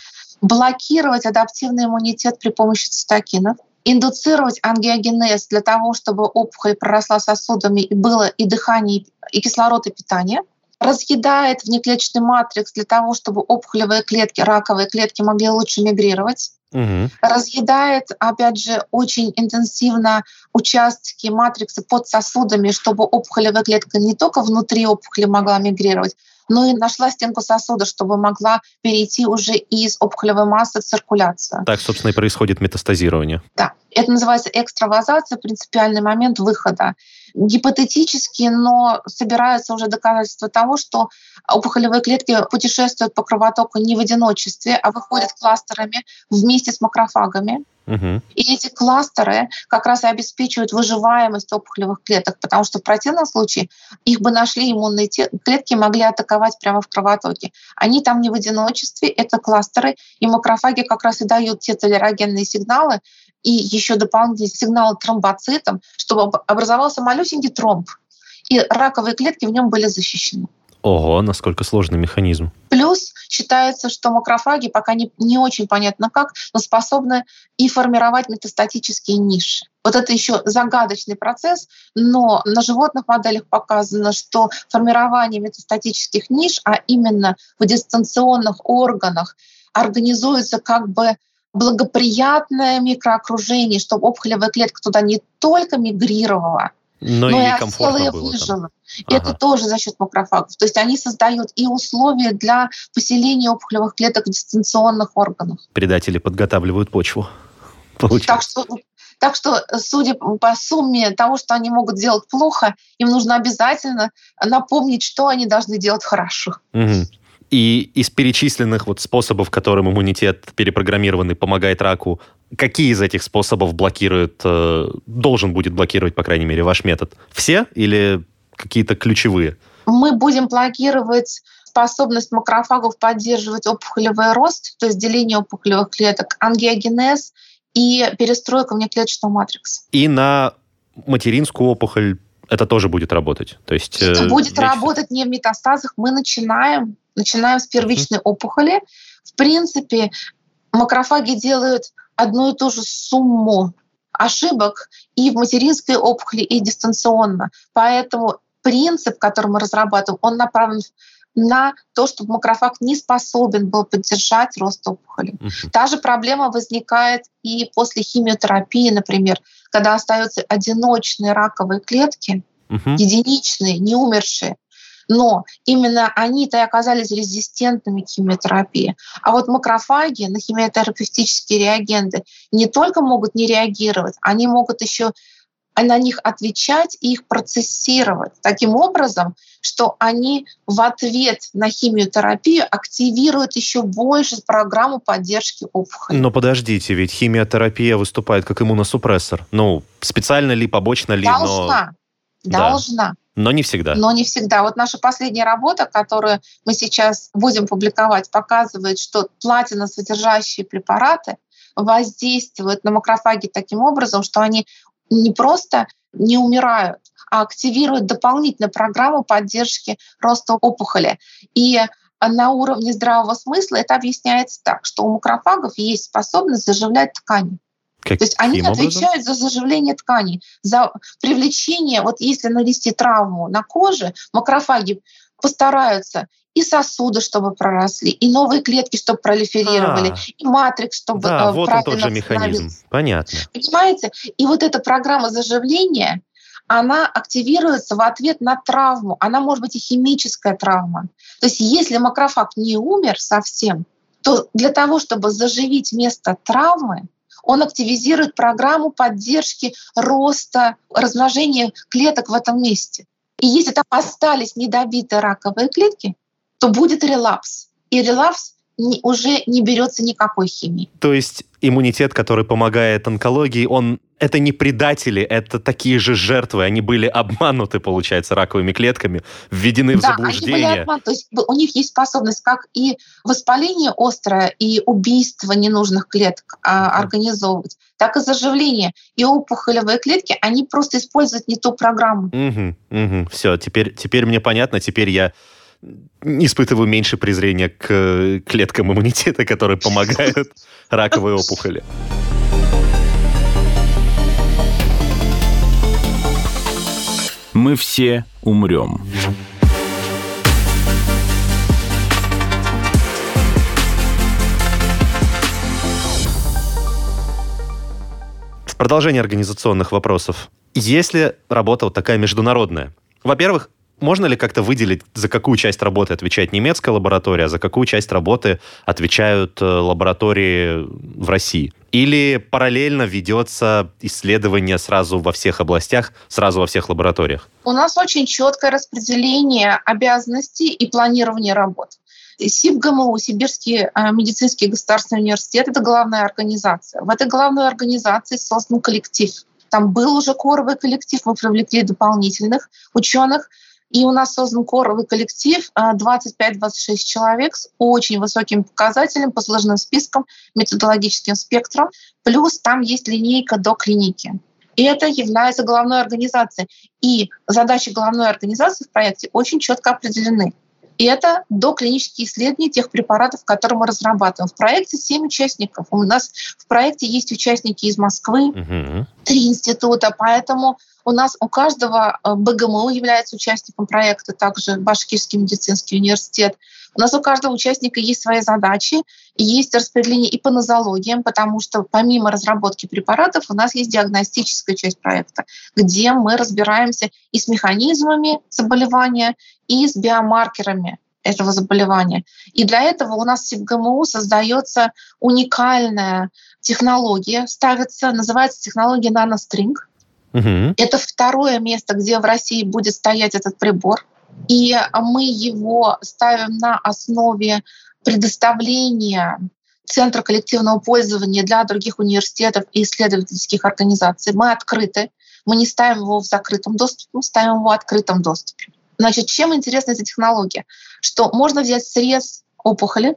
блокировать адаптивный иммунитет при помощи цитокинов, индуцировать ангиогенез для того, чтобы опухоль проросла сосудами и было и дыхание, и кислород, и питание, разъедает внеклеточный матрикс для того, чтобы опухолевые клетки, раковые клетки могли лучше мигрировать, Угу. Разъедает, опять же, очень интенсивно участки матриксы под сосудами, чтобы опухолевая клетка не только внутри опухоли могла мигрировать, но и нашла стенку сосуда, чтобы могла перейти уже из опухолевой массы в циркуляцию. Так, собственно, и происходит метастазирование. Да. Это называется экстравазация, принципиальный момент выхода. Гипотетически, но собираются уже доказательства того, что опухолевые клетки путешествуют по кровотоку не в одиночестве, а выходят кластерами вместе с макрофагами. Угу. И эти кластеры как раз и обеспечивают выживаемость опухолевых клеток, потому что в противном случае их бы нашли иммунные клетки, могли атаковать прямо в кровотоке. Они там не в одиночестве, это кластеры, и макрофаги как раз и дают те толерогенные сигналы и еще дополнительные сигналы тромбоцитам, чтобы образовался малюсенький тромб, и раковые клетки в нем были защищены. Ого, насколько сложный механизм. Плюс считается, что макрофаги, пока не, не очень понятно как, но способны и формировать метастатические ниши. Вот это еще загадочный процесс, но на животных моделях показано, что формирование метастатических ниш, а именно в дистанционных органах, организуется как бы благоприятное микроокружение, чтобы опухолевая клетка туда не только мигрировала, Но, Но и, и комфортно было выжило. Ага. Это тоже за счет макрофагов. То есть они создают и условия для поселения опухолевых клеток в дистанционных органах. Предатели подготавливают почву. Получается. Так что так что, судя по сумме того, что они могут делать плохо, им нужно обязательно напомнить, что они должны делать хорошо. Угу. И из перечисленных вот способов, которым иммунитет перепрограммированный помогает раку, какие из этих способов блокирует, э, должен будет блокировать, по крайней мере, ваш метод? Все или какие-то ключевые? Мы будем блокировать способность макрофагов поддерживать опухолевый рост, то есть деление опухолевых клеток, ангиогенез и перестройка внеклеточного матрикса. И на материнскую опухоль это тоже будет работать. То есть, это э, будет лечится. работать не в метастазах. Мы начинаем, начинаем с первичной mm-hmm. опухоли. В принципе, макрофаги делают одну и ту же сумму ошибок и в материнской опухоли, и дистанционно. Поэтому принцип, который мы разрабатываем, он направлен на то, чтобы макрофаг не способен был поддержать рост опухоли. Та же проблема возникает и после химиотерапии, например, когда остаются одиночные раковые клетки, единичные, не умершие, но именно они-то и оказались резистентными к химиотерапии. А вот макрофаги на химиотерапевтические реагенты не только могут не реагировать, они могут еще на них отвечать и их процессировать таким образом, что они в ответ на химиотерапию активируют еще больше программу поддержки опухоли. Но подождите, ведь химиотерапия выступает как иммуносупрессор. Ну, специально ли, побочно ли? Должна. Но... Должна. Да. Но не всегда. Но не всегда. Вот наша последняя работа, которую мы сейчас будем публиковать, показывает, что платина содержащие препараты воздействуют на макрофаги таким образом, что они не просто не умирают, а активируют дополнительную программу поддержки роста опухоли. И на уровне здравого смысла это объясняется так, что у макрофагов есть способность заживлять ткани. Каким То есть они образом? отвечают за заживление тканей, за привлечение, вот если нанести травму на коже, макрофаги постараются и сосуды, чтобы проросли, и новые клетки, чтобы пролиферировали, а, и матрикс, чтобы да, э, вот он тот же механизм. Понятно. Понимаете? И вот эта программа заживления, она активируется в ответ на травму. Она может быть и химическая травма. То есть если макрофаг не умер совсем, то для того, чтобы заживить место травмы, он активизирует программу поддержки роста, размножения клеток в этом месте. И если там остались недобитые раковые клетки, то будет релапс. И релапс не, уже не берется никакой химии. То есть иммунитет, который помогает онкологии, он это не предатели, это такие же жертвы. Они были обмануты, получается, раковыми клетками, введены в да, заблуждение. Они были обмануты. То есть у них есть способность как и воспаление острое, и убийство ненужных клеток а, организовывать, так и заживление. И опухолевые клетки, они просто используют не ту программу. Угу, угу. Все, теперь, теперь мне понятно, теперь я испытываю меньше презрения к клеткам иммунитета, которые помогают раковой опухоли. Мы все умрем. В продолжение организационных вопросов. Если работа вот такая международная, во-первых, можно ли как-то выделить, за какую часть работы отвечает немецкая лаборатория, а за какую часть работы отвечают э, лаборатории в России? Или параллельно ведется исследование сразу во всех областях, сразу во всех лабораториях? У нас очень четкое распределение обязанностей и планирование работ. СИБГМУ, Сибирский э, медицинский государственный университет, это главная организация. В этой главной организации создан коллектив. Там был уже коровый коллектив, мы привлекли дополнительных ученых. И у нас создан коровый коллектив 25-26 человек с очень высоким показателем, по сложным спискам, методологическим спектром. Плюс там есть линейка до клиники. И это является головной организацией. И задачи головной организации в проекте очень четко определены. И это доклинические исследования тех препаратов, которые мы разрабатываем. В проекте 7 участников. У нас в проекте есть участники из Москвы, угу. три института, поэтому у нас у каждого э, БГМУ является участником проекта, также Башкирский медицинский университет. У нас у каждого участника есть свои задачи, есть распределение и по нозологиям, потому что помимо разработки препаратов у нас есть диагностическая часть проекта, где мы разбираемся и с механизмами заболевания, и с биомаркерами этого заболевания. И для этого у нас в ГМУ создается уникальная технология, ставится, называется технология наностринг. Угу. Это второе место, где в России будет стоять этот прибор. И мы его ставим на основе предоставления Центра коллективного пользования для других университетов и исследовательских организаций. Мы открыты. Мы не ставим его в закрытом доступе, мы ставим его в открытом доступе. Значит, чем интересна эта технология? Что можно взять срез опухоли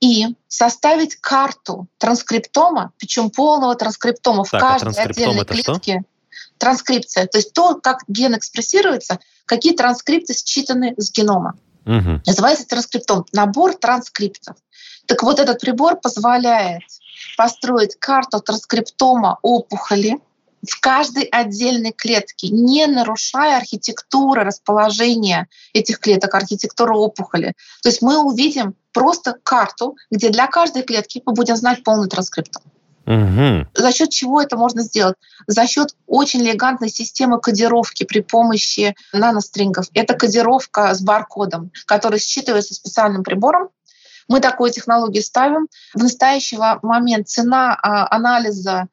и составить карту транскриптома, причем полного транскриптома так, в а каждой а отдельной клетке. Что? Транскрипция, то есть то, как ген экспрессируется, какие транскрипты считаны с генома. Угу. Называется транскриптом, набор транскриптов. Так вот этот прибор позволяет построить карту транскриптома опухоли, в каждой отдельной клетке, не нарушая архитектуры расположения этих клеток, архитектуры опухоли. То есть мы увидим просто карту, где для каждой клетки мы будем знать полный транскриптом. Угу. За счет чего это можно сделать? За счет очень элегантной системы кодировки при помощи нанострингов. Это кодировка с баркодом, который считывается специальным прибором. Мы такую технологию ставим. В настоящий момент цена а, анализа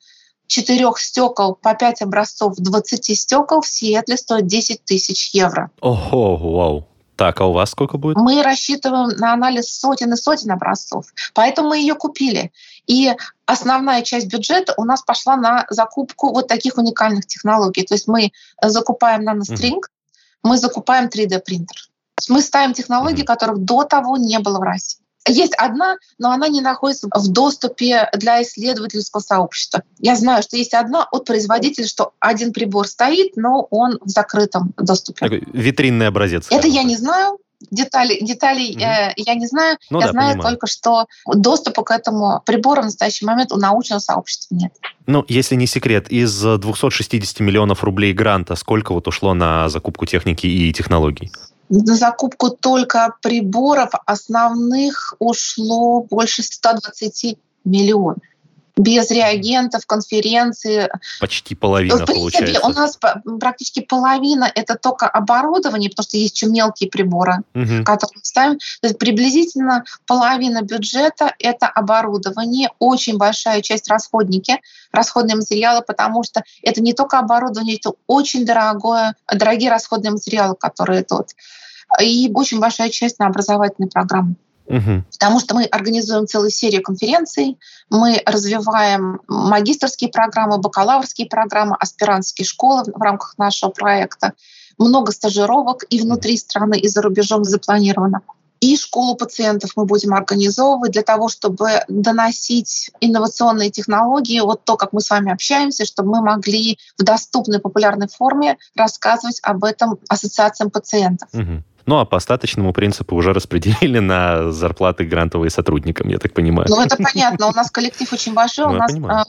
четырех стекол по 5 образцов 20 стекол в Сиэтле стоит 10 тысяч евро. Ого, вау. Так, а у вас сколько будет? Мы рассчитываем на анализ сотен и сотен образцов, поэтому мы ее купили. И основная часть бюджета у нас пошла на закупку вот таких уникальных технологий. То есть мы закупаем наностринг, mm-hmm. мы закупаем 3D-принтер. Мы ставим технологии, mm-hmm. которых до того не было в России. Есть одна, но она не находится в доступе для исследовательского сообщества. Я знаю, что есть одна от производителя, что один прибор стоит, но он в закрытом доступе. Такой витринный образец. Это я не знаю. Детали, деталей mm э, я не знаю. Ну, я да, знаю понимаю. только, что доступа к этому прибору в настоящий момент у научного сообщества нет. Ну, если не секрет, из 260 миллионов рублей гранта сколько вот ушло на закупку техники и технологий? На закупку только приборов основных ушло больше 120 миллионов без реагентов, конференции. Почти половина, в принципе, получается. У нас практически половина — это только оборудование, потому что есть еще мелкие приборы, угу. которые мы ставим. То есть приблизительно половина бюджета — это оборудование, очень большая часть — расходники, расходные материалы, потому что это не только оборудование, это очень дорогое, дорогие расходные материалы, которые тут и очень большая часть на образовательные программы. Угу. Потому что мы организуем целую серию конференций, мы развиваем магистрские программы, бакалаврские программы, аспирантские школы в рамках нашего проекта. Много стажировок и внутри страны, и за рубежом запланировано. И школу пациентов мы будем организовывать для того, чтобы доносить инновационные технологии, вот то, как мы с вами общаемся, чтобы мы могли в доступной популярной форме рассказывать об этом ассоциациям пациентов. Угу. Ну, а по остаточному принципу уже распределили на зарплаты грантовые сотрудникам, я так понимаю. Ну, это понятно. У нас коллектив очень большой. Ну, у нас понимаю.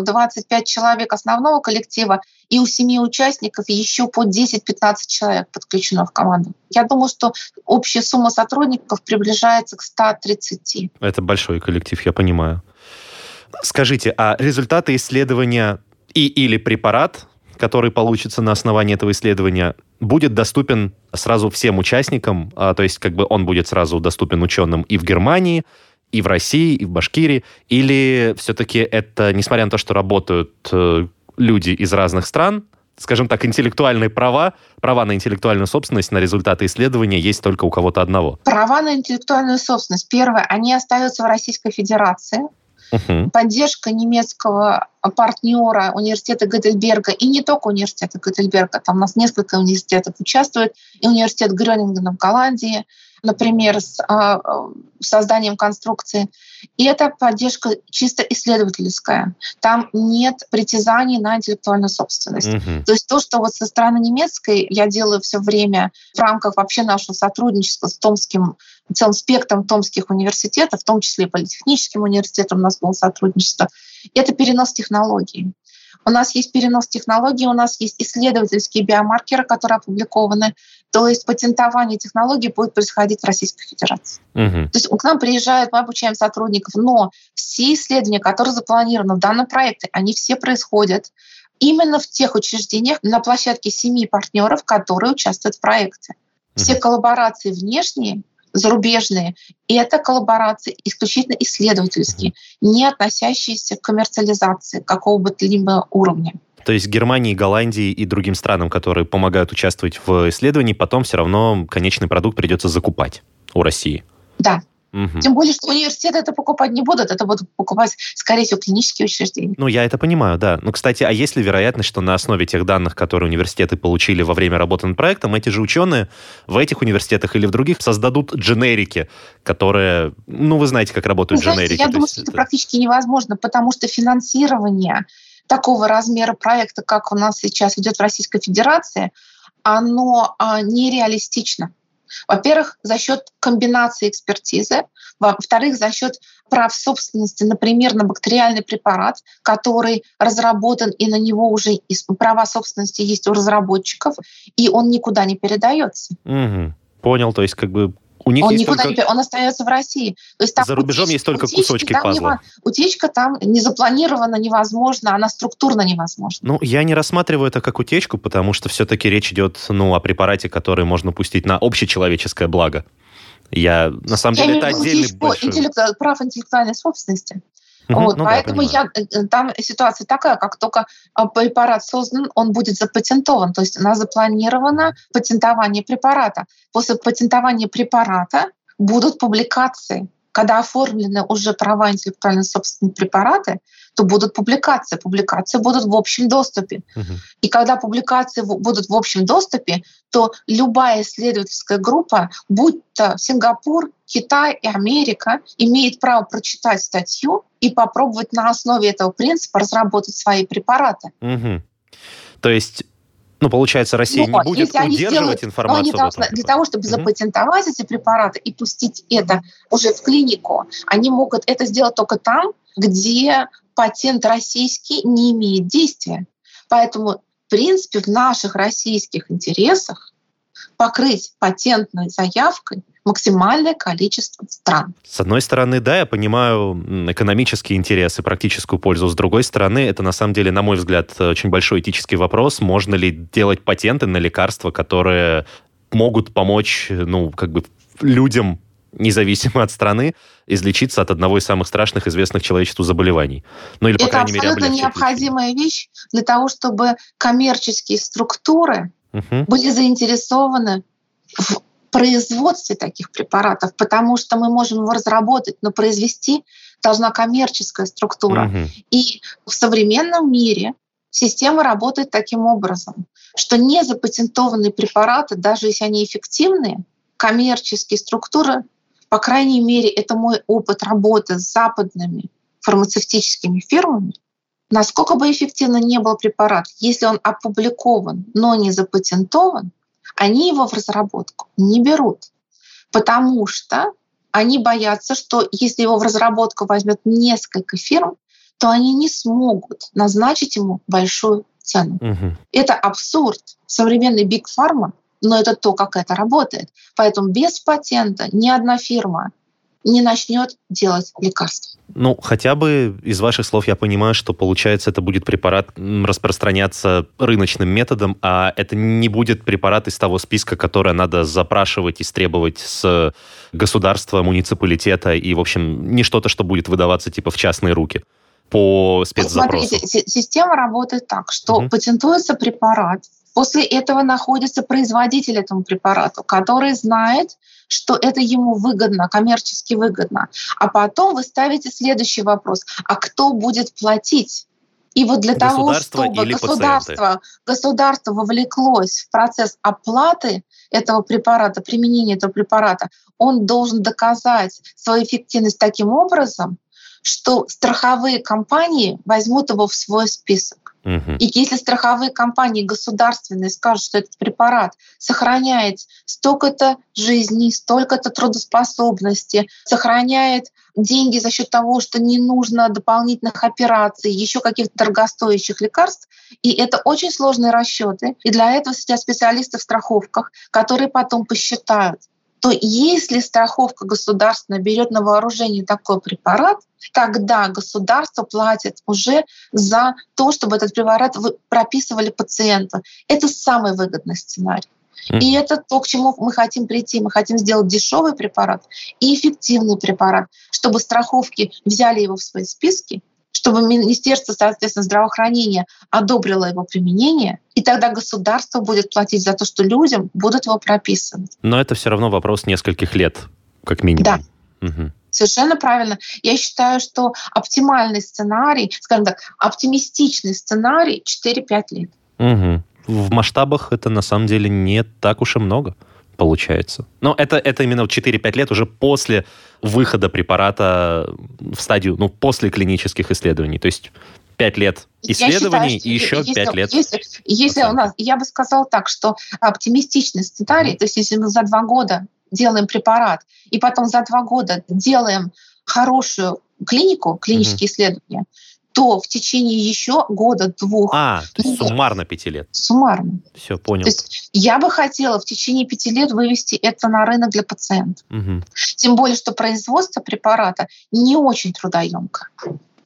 25 а, человек основного коллектива, и у семи участников еще по 10-15 человек подключено в команду. Я думаю, что общая сумма сотрудников приближается к 130. Это большой коллектив, я понимаю. Скажите, а результаты исследования и или препарат, который получится на основании этого исследования, будет доступен сразу всем участникам, а, то есть как бы он будет сразу доступен ученым и в Германии, и в России, и в Башкирии, или все-таки это, несмотря на то, что работают э, люди из разных стран, скажем так, интеллектуальные права, права на интеллектуальную собственность, на результаты исследования есть только у кого-то одного? Права на интеллектуальную собственность, первое, они остаются в Российской Федерации. Угу. Поддержка немецкого партнера университета Гейдельберга, и не только университета Гейдельберга, там у нас несколько университетов участвует, и университет Грёнингена в Голландии, например, с а, созданием конструкции. И это поддержка чисто исследовательская. Там нет притязаний на интеллектуальную собственность. Угу. То есть то, что вот со стороны немецкой я делаю все время в рамках вообще нашего сотрудничества с Томским, целым спектром томских университетов, в том числе и Политехническим университетом у нас было сотрудничество, это перенос технологий. у нас есть перенос технологий, у нас есть исследовательские биомаркеры, которые опубликованы. То есть патентование технологий будет происходить в Российской Федерации. Угу. То есть к нам приезжают, мы обучаем сотрудников, но все исследования, которые запланированы в данном проекте, они все происходят именно в тех учреждениях на площадке семи партнеров, которые участвуют в проекте. Все коллаборации внешние зарубежные, и это коллаборации исключительно исследовательские, не относящиеся к коммерциализации какого бы то либо уровня. То есть Германии, Голландии и другим странам, которые помогают участвовать в исследовании, потом все равно конечный продукт придется закупать у России. Да, Угу. Тем более, что университеты это покупать не будут, это будут покупать, скорее всего, клинические учреждения. Ну, я это понимаю, да. Ну, кстати, а есть ли вероятность, что на основе тех данных, которые университеты получили во время работы над проектом, эти же ученые в этих университетах или в других создадут дженерики, которые, ну, вы знаете, как работают ну, знаете, дженерики. Я думаю, что это, это практически невозможно, потому что финансирование такого размера проекта, как у нас сейчас идет в Российской Федерации, оно а, нереалистично. Во-первых, за счет комбинации экспертизы, во-вторых, за счет прав собственности, например, на бактериальный препарат, который разработан, и на него уже права собственности есть у разработчиков, и он никуда не передается. Угу. Понял, то есть как бы у них он никуда только... не он остается в России. То есть там За рубежом утечка, есть только утечки, кусочки там пазла. Не, утечка там не запланирована, невозможно, она структурно невозможна. Ну, я не рассматриваю это как утечку, потому что все-таки речь идет ну, о препарате, который можно пустить на общечеловеческое благо. Я, на самом я деле, это отдельный большой... Интеллект, прав интеллектуальной собственности. Угу, вот, ну поэтому да, я, э, там ситуация такая, как только а, препарат создан, он будет запатентован. То есть у нас запланировано патентование препарата. После патентования препарата будут публикации. Когда оформлены уже права интеллектуальной собственности препараты, то будут публикации. Публикации будут в общем доступе. Угу. И когда публикации будут в общем доступе, то любая исследовательская группа, будь то Сингапур, Китай и Америка, имеет право прочитать статью и попробовать на основе этого принципа разработать свои препараты. Угу. То есть ну, получается, Россия Но, не будет удерживать сделают, информацию. Они должны, для того, чтобы угу. запатентовать эти препараты и пустить это уже в клинику, они могут это сделать только там, где патент российский не имеет действия. Поэтому, в принципе, в наших российских интересах покрыть патентной заявкой максимальное количество стран. С одной стороны, да, я понимаю экономические интересы, практическую пользу. С другой стороны, это на самом деле, на мой взгляд, очень большой этический вопрос. Можно ли делать патенты на лекарства, которые могут помочь, ну, как бы людям независимо от страны, излечиться от одного из самых страшных известных человечеству заболеваний. Ну или, по Это крайней мере, абсолютно необходимая лечение. вещь для того, чтобы коммерческие структуры угу. были заинтересованы в производстве таких препаратов, потому что мы можем его разработать, но произвести должна коммерческая структура. Угу. И в современном мире система работает таким образом, что незапатентованные препараты, даже если они эффективные, коммерческие структуры, по крайней мере, это мой опыт работы с западными фармацевтическими фирмами, насколько бы эффективно не был препарат, если он опубликован, но не запатентован, они его в разработку не берут, потому что они боятся, что если его в разработку возьмет несколько фирм, то они не смогут назначить ему большую цену. Угу. Это абсурд. Современный Биг Фарма, но это то, как это работает. Поэтому без патента ни одна фирма не начнет делать лекарства. Ну, хотя бы из ваших слов я понимаю, что, получается, это будет препарат распространяться рыночным методом, а это не будет препарат из того списка, который надо запрашивать и требовать с государства, муниципалитета, и, в общем, не что-то, что будет выдаваться типа в частные руки по спецзапросу. Смотрите, система работает так, что угу. патентуется препарат, После этого находится производитель этому препарату, который знает, что это ему выгодно, коммерчески выгодно. А потом вы ставите следующий вопрос. А кто будет платить? И вот для того, чтобы государство, государство вовлеклось в процесс оплаты этого препарата, применения этого препарата, он должен доказать свою эффективность таким образом, что страховые компании возьмут его в свой список. Угу. И если страховые компании государственные скажут, что этот препарат сохраняет столько-то жизней, столько-то трудоспособности, сохраняет деньги за счет того, что не нужно дополнительных операций, еще каких-то дорогостоящих лекарств. И это очень сложные расчеты. И для этого сидят специалисты в страховках, которые потом посчитают, то если страховка государственная берет на вооружение такой препарат, тогда государство платит уже за то, чтобы этот препарат прописывали пациенту. Это самый выгодный сценарий. И это то, к чему мы хотим прийти. Мы хотим сделать дешевый препарат и эффективный препарат, чтобы страховки взяли его в свои списки, чтобы Министерство, соответственно, здравоохранения одобрило его применение, и тогда государство будет платить за то, что людям будут его прописывать. Но это все равно вопрос нескольких лет, как минимум. Да. Угу. Совершенно правильно. Я считаю, что оптимальный сценарий, скажем так, оптимистичный сценарий 4-5 лет. Угу в масштабах это на самом деле не так уж и много получается. Но это, это именно 4-5 лет уже после выхода препарата в стадию, ну, после клинических исследований. То есть 5 лет исследований считаю, и еще если, 5 лет. Если, если у нас, я бы сказала так, что оптимистичный сценарий, mm-hmm. то есть если мы за 2 года делаем препарат, и потом за 2 года делаем хорошую клинику, клинические mm-hmm. исследования, то в течение еще года-двух... А, то есть суммарно пяти лет. Суммарно. Все, понял. То есть я бы хотела в течение пяти лет вывести это на рынок для пациентов. Угу. Тем более, что производство препарата не очень трудоемко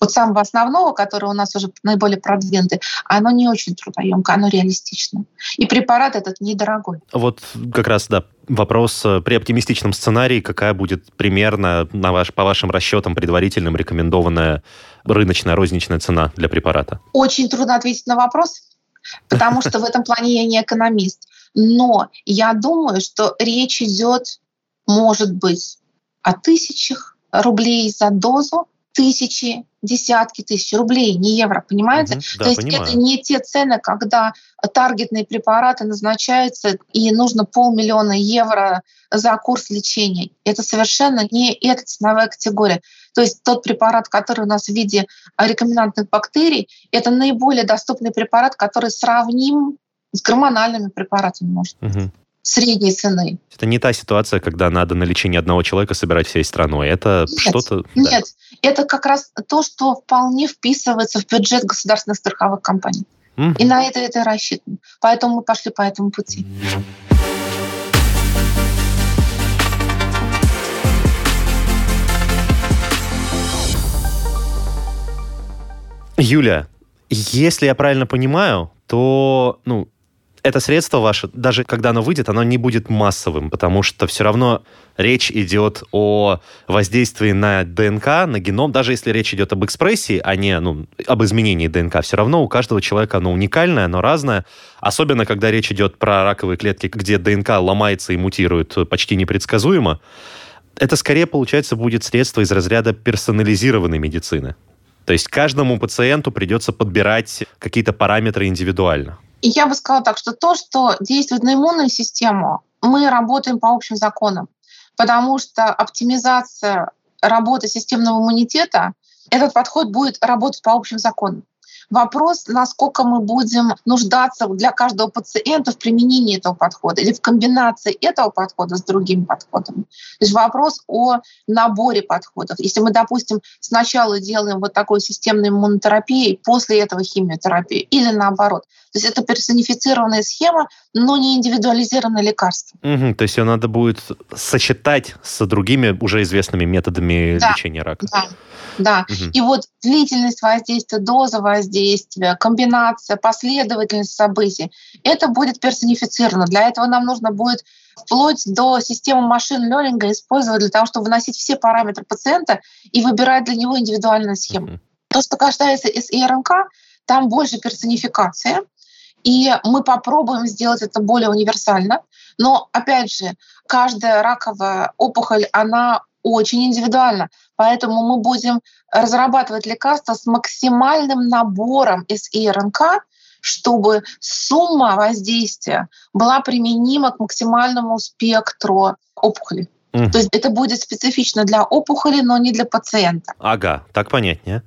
вот самого основного, который у нас уже наиболее продвинутый, оно не очень трудоемкое, оно реалистично. И препарат этот недорогой. Вот как раз, да, вопрос э, при оптимистичном сценарии, какая будет примерно, на ваш, по вашим расчетам, предварительным рекомендованная рыночная розничная цена для препарата? Очень трудно ответить на вопрос, потому что в этом плане я не экономист. Но я думаю, что речь идет, может быть, о тысячах рублей за дозу, тысячи, десятки тысяч рублей, не евро, понимаете? Угу, да, То есть понимаю. это не те цены, когда таргетные препараты назначаются и нужно полмиллиона евро за курс лечения. Это совершенно не эта ценовая категория. То есть тот препарат, который у нас в виде рекомендантных бактерий, это наиболее доступный препарат, который сравним с гормональными препаратами может. Угу средней цены. Это не та ситуация, когда надо на лечение одного человека собирать всей страной. Это нет, что-то... Нет, да. Это как раз то, что вполне вписывается в бюджет государственных страховых компаний. Угу. И на это это рассчитано. Поэтому мы пошли по этому пути. Юля, если я правильно понимаю, то ну, это средство ваше, даже когда оно выйдет, оно не будет массовым, потому что все равно речь идет о воздействии на ДНК, на геном. Даже если речь идет об экспрессии, а не ну, об изменении ДНК, все равно у каждого человека оно уникальное, оно разное. Особенно, когда речь идет про раковые клетки, где ДНК ломается и мутирует почти непредсказуемо. Это скорее, получается, будет средство из разряда персонализированной медицины. То есть каждому пациенту придется подбирать какие-то параметры индивидуально. И я бы сказала так, что то, что действует на иммунную систему, мы работаем по общим законам, потому что оптимизация работы системного иммунитета, этот подход будет работать по общим законам. Вопрос, насколько мы будем нуждаться для каждого пациента в применении этого подхода или в комбинации этого подхода с другими подходами. То есть вопрос о наборе подходов. Если мы, допустим, сначала делаем вот такой системной иммунотерапией, после этого химиотерапию, или наоборот. То есть это персонифицированная схема, но не индивидуализированное лекарство. Угу, то есть ее надо будет сочетать с другими уже известными методами да, лечения рака. Да. Да. Угу. И вот длительность воздействия, доза воздействия, комбинация, последовательность событий, это будет персонифицировано. Для этого нам нужно будет вплоть до системы машин ленинга использовать для того, чтобы выносить все параметры пациента и выбирать для него индивидуальную схему. Угу. То, что касается СИРНК, там больше персонификация, и мы попробуем сделать это более универсально. Но, опять же, каждая раковая опухоль, она очень индивидуально. Поэтому мы будем разрабатывать лекарства с максимальным набором из ИРНК, чтобы сумма воздействия была применима к максимальному спектру опухоли. Mm. То есть это будет специфично для опухоли, но не для пациента. Ага, так понятнее.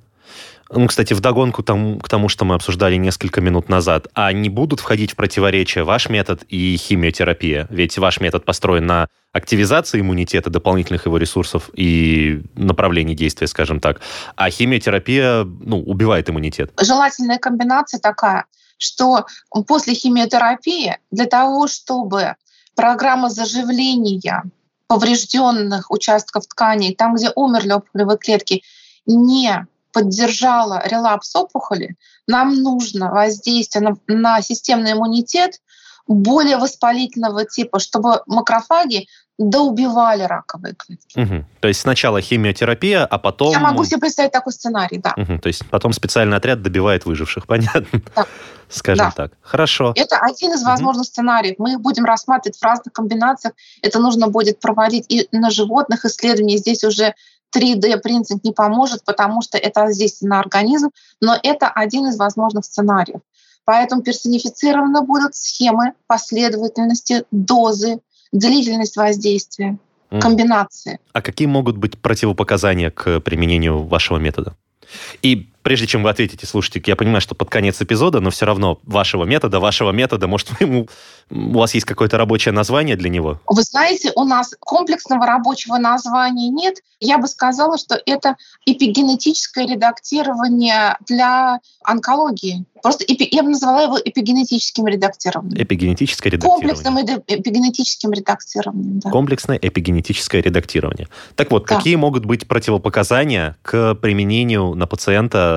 Ну, кстати, вдогонку тому, к тому, что мы обсуждали несколько минут назад, а не будут входить в противоречие ваш метод и химиотерапия? Ведь ваш метод построен на активизации иммунитета, дополнительных его ресурсов и направлений действия, скажем так, а химиотерапия ну, убивает иммунитет. Желательная комбинация такая, что после химиотерапии для того, чтобы программа заживления поврежденных участков тканей, там, где умерли опухолевые клетки, не поддержала релапс опухоли, нам нужно воздействие на, на системный иммунитет более воспалительного типа, чтобы макрофаги доубивали раковые клетки. Угу. То есть сначала химиотерапия, а потом... Я могу себе представить такой сценарий, да. Угу. То есть потом специальный отряд добивает выживших, понятно? Да. Скажем да. так. Хорошо. Это один из возможных угу. сценариев. Мы их будем рассматривать в разных комбинациях. Это нужно будет проводить и на животных исследований. Здесь уже 3D-принтинг не поможет, потому что это воздействие на организм, но это один из возможных сценариев. Поэтому персонифицированы будут схемы последовательности, дозы, длительность воздействия, комбинации. А какие могут быть противопоказания к применению вашего метода? И прежде чем вы ответите, слушайте, я понимаю, что под конец эпизода, но все равно вашего метода, вашего метода, может, ему, у вас есть какое-то рабочее название для него? Вы знаете, у нас комплексного рабочего названия нет. Я бы сказала, что это эпигенетическое редактирование для онкологии. Просто эпи, я бы назвала его эпигенетическим редактированием. Эпигенетическое редактирование. Комплексным эпигенетическим редактированием. Да. Комплексное эпигенетическое редактирование. Так вот, да. какие могут быть противопоказания к применению на пациента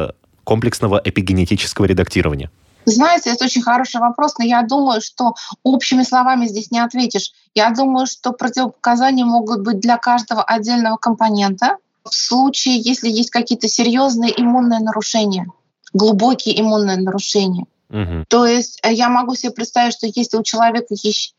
комплексного эпигенетического редактирования? Знаете, это очень хороший вопрос, но я думаю, что общими словами здесь не ответишь. Я думаю, что противопоказания могут быть для каждого отдельного компонента в случае, если есть какие-то серьезные иммунные нарушения, глубокие иммунные нарушения. Угу. То есть э, я могу себе представить, что если у человека есть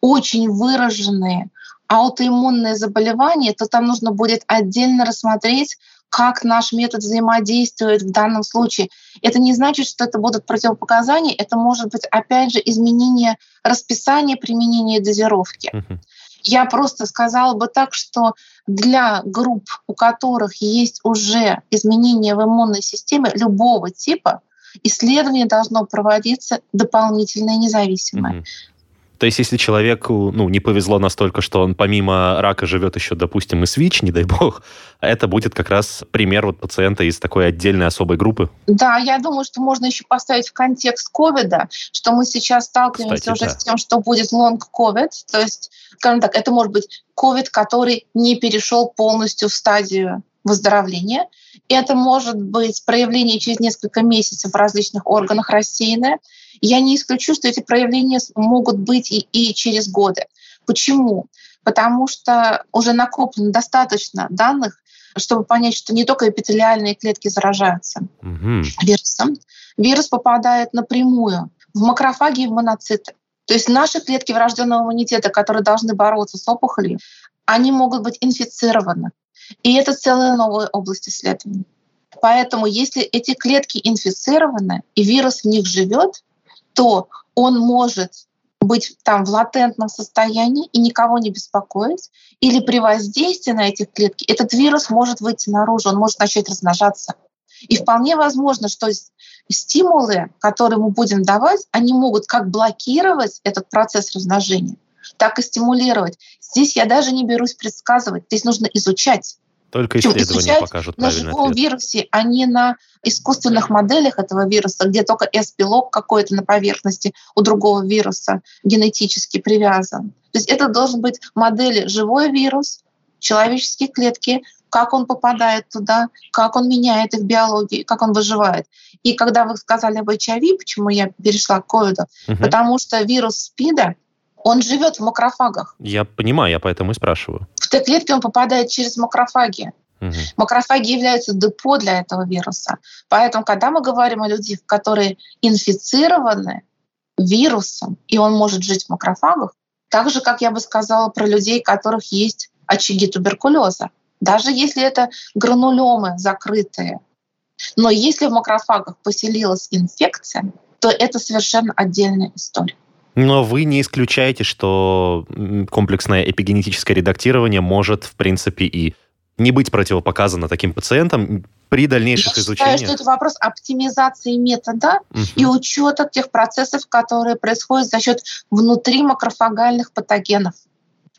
очень выраженные аутоиммунные заболевания, то там нужно будет отдельно рассмотреть как наш метод взаимодействует в данном случае. Это не значит, что это будут противопоказания, это может быть, опять же, изменение расписания применения дозировки. Uh-huh. Я просто сказала бы так, что для групп, у которых есть уже изменения в иммунной системе любого типа, исследование должно проводиться дополнительное независимое. Угу. То есть, если человеку ну, не повезло настолько, что он помимо рака живет еще, допустим, и с ВИЧ, не дай бог, это будет как раз пример вот пациента из такой отдельной особой группы. Да, я думаю, что можно еще поставить в контекст ковида, что мы сейчас сталкиваемся Кстати, уже да. с тем, что будет лонг-ковид, то есть, скажем так, это может быть ковид, который не перешел полностью в стадию выздоровления. Это может быть проявление через несколько месяцев в различных органах рассеянное. Я не исключу, что эти проявления могут быть и, и через годы. Почему? Потому что уже накоплено достаточно данных, чтобы понять, что не только эпителиальные клетки заражаются угу. вирусом. Вирус попадает напрямую в макрофаги и в моноциты. То есть наши клетки врожденного иммунитета, которые должны бороться с опухолью, они могут быть инфицированы. И это целая новая область исследований. Поэтому если эти клетки инфицированы и вирус в них живет, то он может быть там в латентном состоянии и никого не беспокоить, или при воздействии на эти клетки этот вирус может выйти наружу, он может начать размножаться. И вполне возможно, что стимулы, которые мы будем давать, они могут как блокировать этот процесс размножения, так и стимулировать. Здесь я даже не берусь предсказывать, здесь нужно изучать. Только исследования покажут на живом ответ. вирусе, а не на искусственных моделях этого вируса, где только S-белок какой-то на поверхности у другого вируса генетически привязан. То есть это должен быть модели живой вирус, человеческие клетки, как он попадает туда, как он меняет их биологию, как он выживает. И когда вы сказали об HIV, почему я перешла к ковиду, угу. потому что вирус СПИДа он живет в макрофагах. Я понимаю, я поэтому и спрашиваю. В Т-клетки он попадает через макрофаги. Угу. Макрофаги являются депо для этого вируса. Поэтому, когда мы говорим о людях, которые инфицированы вирусом, и он может жить в макрофагах, так же, как я бы сказала про людей, у которых есть очаги туберкулеза. Даже если это гранулемы закрытые. Но если в макрофагах поселилась инфекция, то это совершенно отдельная история. Но вы не исключаете, что комплексное эпигенетическое редактирование может, в принципе, и не быть противопоказано таким пациентам при дальнейших Я изучениях? считаю, что это вопрос оптимизации метода угу. и учета тех процессов, которые происходят за счет внутри макрофагальных патогенов.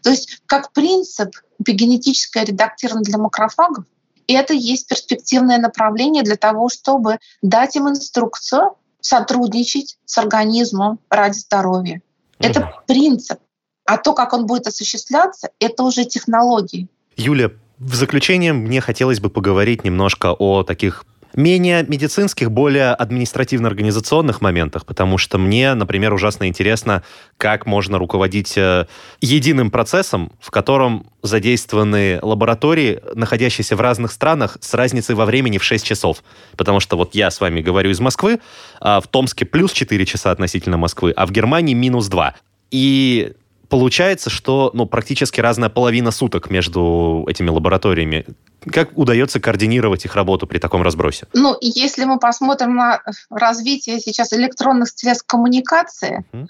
То есть, как принцип, генетическое редактирование для макрофагов это есть перспективное направление для того, чтобы дать им инструкцию сотрудничать с организмом ради здоровья. Это принцип. А то, как он будет осуществляться, это уже технологии. Юля, в заключение мне хотелось бы поговорить немножко о таких менее медицинских, более административно-организационных моментах, потому что мне, например, ужасно интересно, как можно руководить э, единым процессом, в котором задействованы лаборатории, находящиеся в разных странах, с разницей во времени в 6 часов. Потому что вот я с вами говорю из Москвы, а в Томске плюс 4 часа относительно Москвы, а в Германии минус 2. И получается, что ну, практически разная половина суток между этими лабораториями. Как удается координировать их работу при таком разбросе? Ну, если мы посмотрим на развитие сейчас электронных средств коммуникации, uh-huh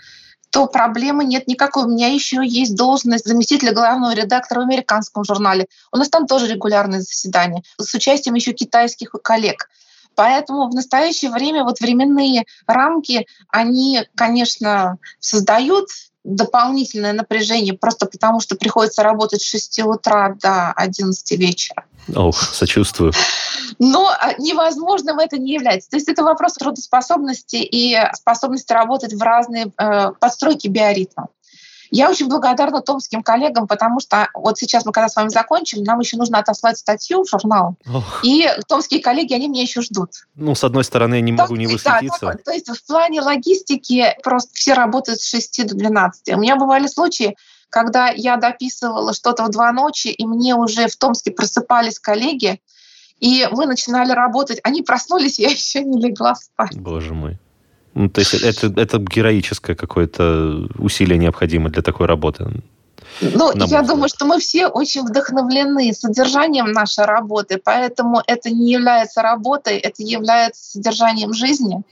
то проблемы нет никакой. У меня еще есть должность заместителя главного редактора в американском журнале. У нас там тоже регулярные заседания с участием еще китайских коллег. Поэтому в настоящее время вот временные рамки, они, конечно, создают дополнительное напряжение просто потому, что приходится работать с 6 утра до 11 вечера. Ох, сочувствую. Но а, невозможным это не является. То есть это вопрос трудоспособности и способности работать в разные э, подстройки биоритма. Я очень благодарна томским коллегам, потому что вот сейчас мы когда с вами закончим, нам еще нужно отослать статью в журнал. Ох. И томские коллеги, они меня еще ждут. Ну, с одной стороны, я не могу не восхититься. Да, то есть в плане логистики просто все работают с 6 до 12. У меня бывали случаи, когда я дописывала что-то в два ночи, и мне уже в Томске просыпались коллеги, и мы начинали работать. Они проснулись, я еще не легла спать. Боже мой. Ну, то есть это, это героическое какое-то усилие необходимо для такой работы. Ну, я взгляд. думаю, что мы все очень вдохновлены содержанием нашей работы, поэтому это не является работой, это является содержанием жизни.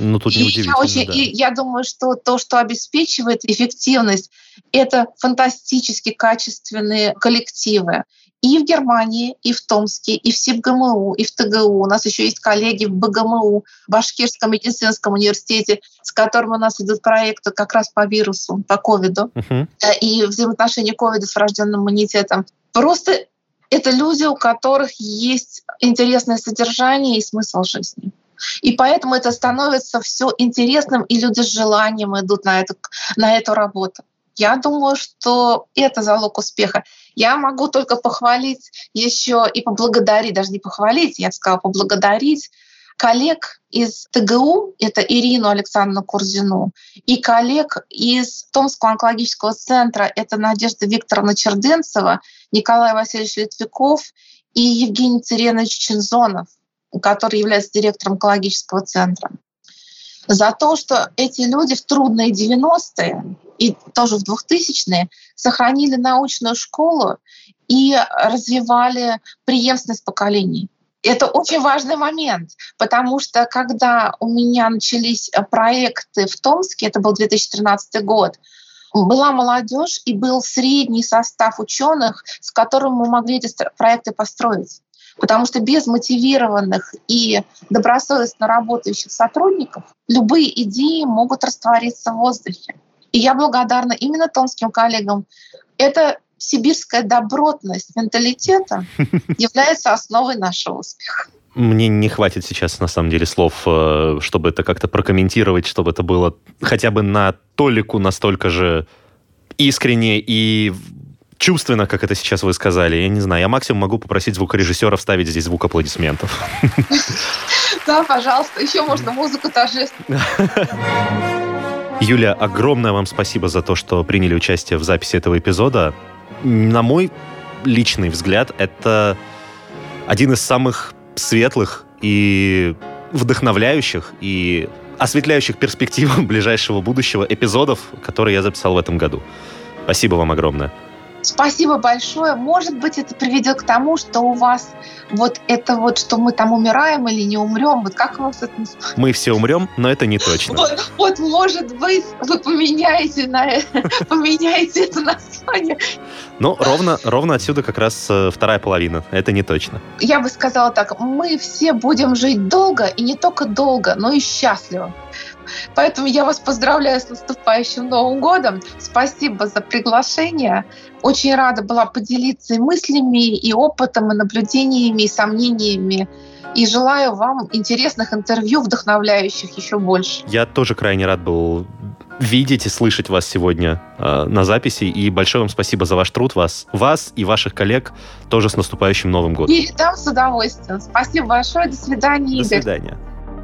Ну, тут неудивительно, я, очень, да. и я думаю, что то, что обеспечивает эффективность, это фантастически качественные коллективы и в Германии, и в Томске, и в СИБГМУ, и в ТГУ. У нас еще есть коллеги в БГМУ, в Башкирском медицинском университете, с которым у нас идут проекты как раз по вирусу, по ковиду, uh-huh. и взаимоотношения ковида с врожденным иммунитетом. Просто это люди, у которых есть интересное содержание и смысл жизни. И поэтому это становится все интересным, и люди с желанием идут на эту, на эту работу. Я думаю, что это залог успеха. Я могу только похвалить еще и поблагодарить, даже не похвалить, я бы сказала, поблагодарить коллег из ТГУ, это Ирину Александровну Курзину, и коллег из Томского онкологического центра, это Надежда Викторовна Черденцева, Николай Васильевич Литвиков и Евгений Царенович Чинзонов, который является директором онкологического центра за то, что эти люди в трудные 90-е и тоже в 2000-е сохранили научную школу и развивали преемственность поколений. Это очень важный момент, потому что когда у меня начались проекты в Томске, это был 2013 год, была молодежь и был средний состав ученых, с которым мы могли эти проекты построить. Потому что без мотивированных и добросовестно работающих сотрудников любые идеи могут раствориться в воздухе. И я благодарна именно томским коллегам. Это сибирская добротность менталитета является основой нашего успеха. Мне не хватит сейчас, на самом деле, слов, э, чтобы это как-то прокомментировать, чтобы это было хотя бы на толику настолько же искренне и чувственно, как это сейчас вы сказали. Я не знаю, я максимум могу попросить звукорежиссера вставить здесь звук аплодисментов. Да, пожалуйста. Еще можно музыку торжественную. Юля, огромное вам спасибо за то, что приняли участие в записи этого эпизода. На мой личный взгляд, это один из самых светлых и вдохновляющих и осветляющих перспективы ближайшего будущего эпизодов, которые я записал в этом году. Спасибо вам огромное. Спасибо большое. Может быть, это приведет к тому, что у вас вот это вот, что мы там умираем или не умрем, вот как у вас это Мы все умрем, но это не точно. Вот, вот может быть, вы поменяете, на, поменяете это название. Ну, ровно, ровно отсюда как раз э, вторая половина. Это не точно. Я бы сказала так, мы все будем жить долго, и не только долго, но и счастливо. Поэтому я вас поздравляю с наступающим Новым годом. Спасибо за приглашение. Очень рада была поделиться и мыслями, и опытом, и наблюдениями, и сомнениями. И желаю вам интересных интервью, вдохновляющих еще больше. Я тоже крайне рад был видеть и слышать вас сегодня э, на записи. И большое вам спасибо за ваш труд, вас, вас и ваших коллег тоже с наступающим Новым годом. Передам с удовольствием. Спасибо большое. До свидания, До свидания.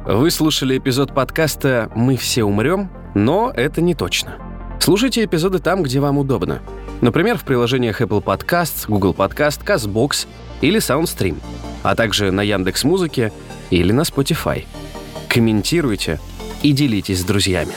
Вы слушали эпизод подкаста «Мы все умрем», но это не точно. Слушайте эпизоды там, где вам удобно. Например, в приложениях Apple Podcasts, Google Podcast, CastBox или SoundStream, а также на Яндекс Музыке или на Spotify. Комментируйте и делитесь с друзьями.